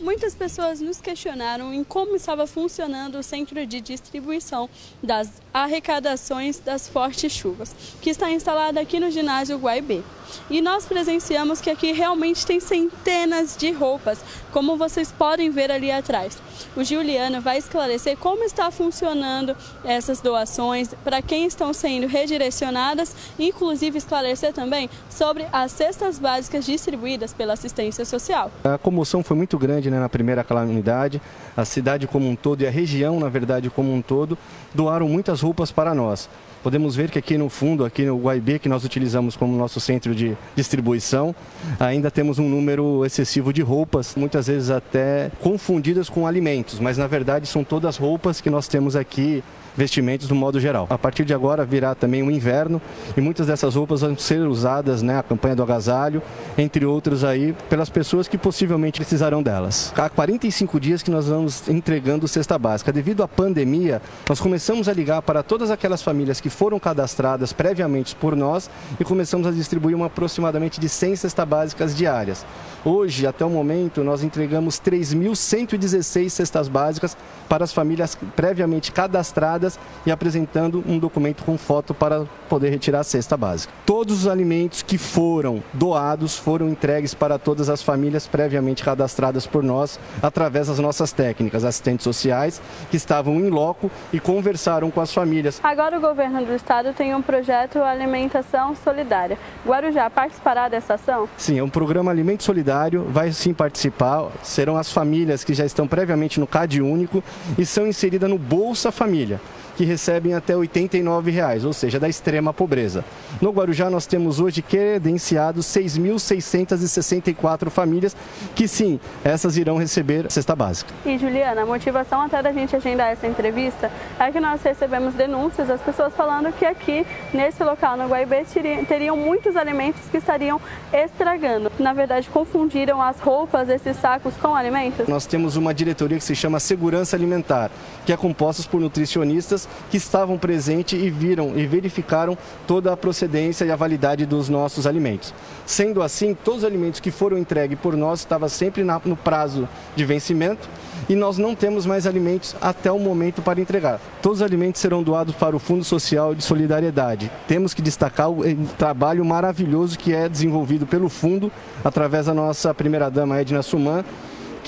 Muitas pessoas nos questionaram em como estava funcionando o centro de distribuição das arrecadações das fortes chuvas, que está instalado aqui no ginásio Guaibê. E nós presenciamos que aqui realmente tem centenas de roupas, como vocês podem ver ali atrás. O Juliano vai esclarecer como está funcionando essas doações, para quem estão sendo redirecionadas, inclusive esclarecer também sobre as cestas básicas distribuídas pela assistência social. A comoção foi muito grande né, na primeira calamidade. A cidade como um todo e a região, na verdade, como um todo, doaram muitas roupas para nós. Podemos ver que aqui no fundo, aqui no Guaibê, que nós utilizamos como nosso centro de distribuição, ainda temos um número excessivo de roupas, muitas vezes até confundidas com alimentos, mas na verdade são todas roupas que nós temos aqui vestimentos do modo geral. A partir de agora virá também o inverno e muitas dessas roupas vão ser usadas, né, a campanha do agasalho, entre outros aí, pelas pessoas que possivelmente precisarão delas. Há 45 dias que nós vamos entregando cesta básica. Devido à pandemia, nós começamos a ligar para todas aquelas famílias que foram cadastradas previamente por nós e começamos a distribuir uma aproximadamente de 100 cestas básicas diárias. Hoje, até o momento, nós entregamos 3.116 cestas básicas para as famílias previamente cadastradas e apresentando um documento com foto para poder retirar a cesta básica. Todos os alimentos que foram doados foram entregues para todas as famílias previamente cadastradas por nós através das nossas técnicas, assistentes sociais que estavam em loco e conversaram com as famílias. Agora o governo do estado tem um projeto Alimentação Solidária. Guarujá participará dessa ação? Sim, é um programa Alimento Solidário, vai sim participar, serão as famílias que já estão previamente no CAD único e são inseridas no Bolsa Família, que recebem até 89 reais, ou seja, da extrema pobreza. No Guarujá nós temos hoje credenciados 6.664 famílias que sim, essas irão receber cesta básica. E Juliana, a motivação até da gente agendar essa entrevista é que nós recebemos denúncias das pessoas falando que aqui, nesse local no Guaibê, teri- teriam muitos alimentos que estariam estragando. Na verdade, confundiram as roupas, esses sacos com alimentos. Nós temos uma diretoria que se chama Segurança Alimentar, que é composta por nutricionistas que estavam presentes e viram e verificaram toda a procedência e a validade dos nossos alimentos. Sendo assim, todos os alimentos que foram entregues por nós estavam sempre na- no prazo de vencimento e nós não temos mais alimentos até o momento para entregar. Todos os alimentos serão doados para o Fundo Social de Solidariedade. Temos que destacar o eh, trabalho maravilhoso que é desenvolvido pelo fundo através da nossa primeira-dama Edna Suman,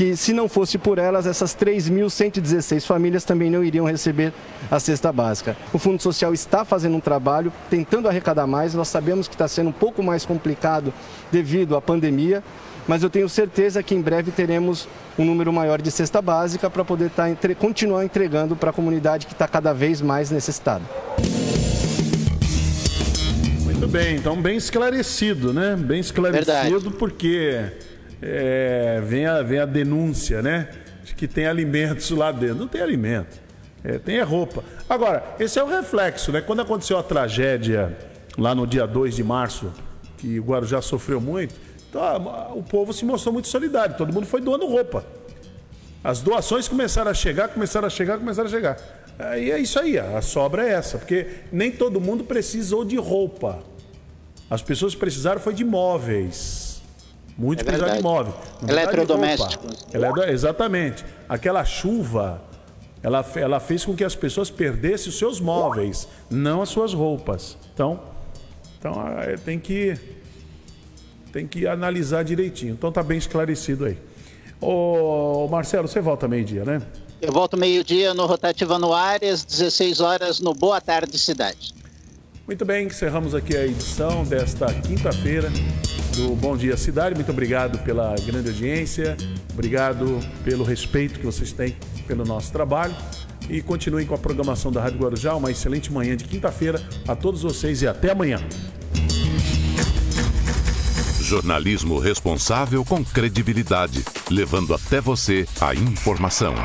que se não fosse por elas, essas 3.116 famílias também não iriam receber a cesta básica. O Fundo Social está fazendo um trabalho, tentando arrecadar mais. Nós sabemos que está sendo um pouco mais complicado devido à pandemia, mas eu tenho certeza que em breve teremos um número maior de cesta básica para poder tá, entre... continuar entregando para a comunidade que está cada vez mais necessitada. Muito bem, então bem esclarecido, né? Bem esclarecido Verdade. porque é, vem, a, vem a denúncia, né? De que tem alimentos lá dentro. Não tem alimento, é, tem a roupa. Agora, esse é o reflexo, né? Quando aconteceu a tragédia lá no dia 2 de março, que o Guarujá sofreu muito, então, a, o povo se mostrou muito solidário, todo mundo foi doando roupa. As doações começaram a chegar, começaram a chegar, começaram a chegar. E é isso aí, a sobra é essa, porque nem todo mundo precisou de roupa. As pessoas precisaram foi de móveis. Muitos é precisaram de móvel. Eletrodomésticos. É, exatamente. Aquela chuva, ela, ela fez com que as pessoas perdessem os seus móveis, não as suas roupas. Então, então é, tem que tem que analisar direitinho. Então tá bem esclarecido aí. Ô, Marcelo, você volta meio-dia, né? Eu volto meio-dia no Rotativa no Áreas, 16 horas no Boa Tarde Cidade. Muito bem, encerramos aqui a edição desta quinta-feira do Bom Dia Cidade. Muito obrigado pela grande audiência, obrigado pelo respeito que vocês têm pelo nosso trabalho. E continuem com a programação da Rádio Guarujá. Uma excelente manhã de quinta-feira a todos vocês e até amanhã. Jornalismo responsável com credibilidade, levando até você a informação.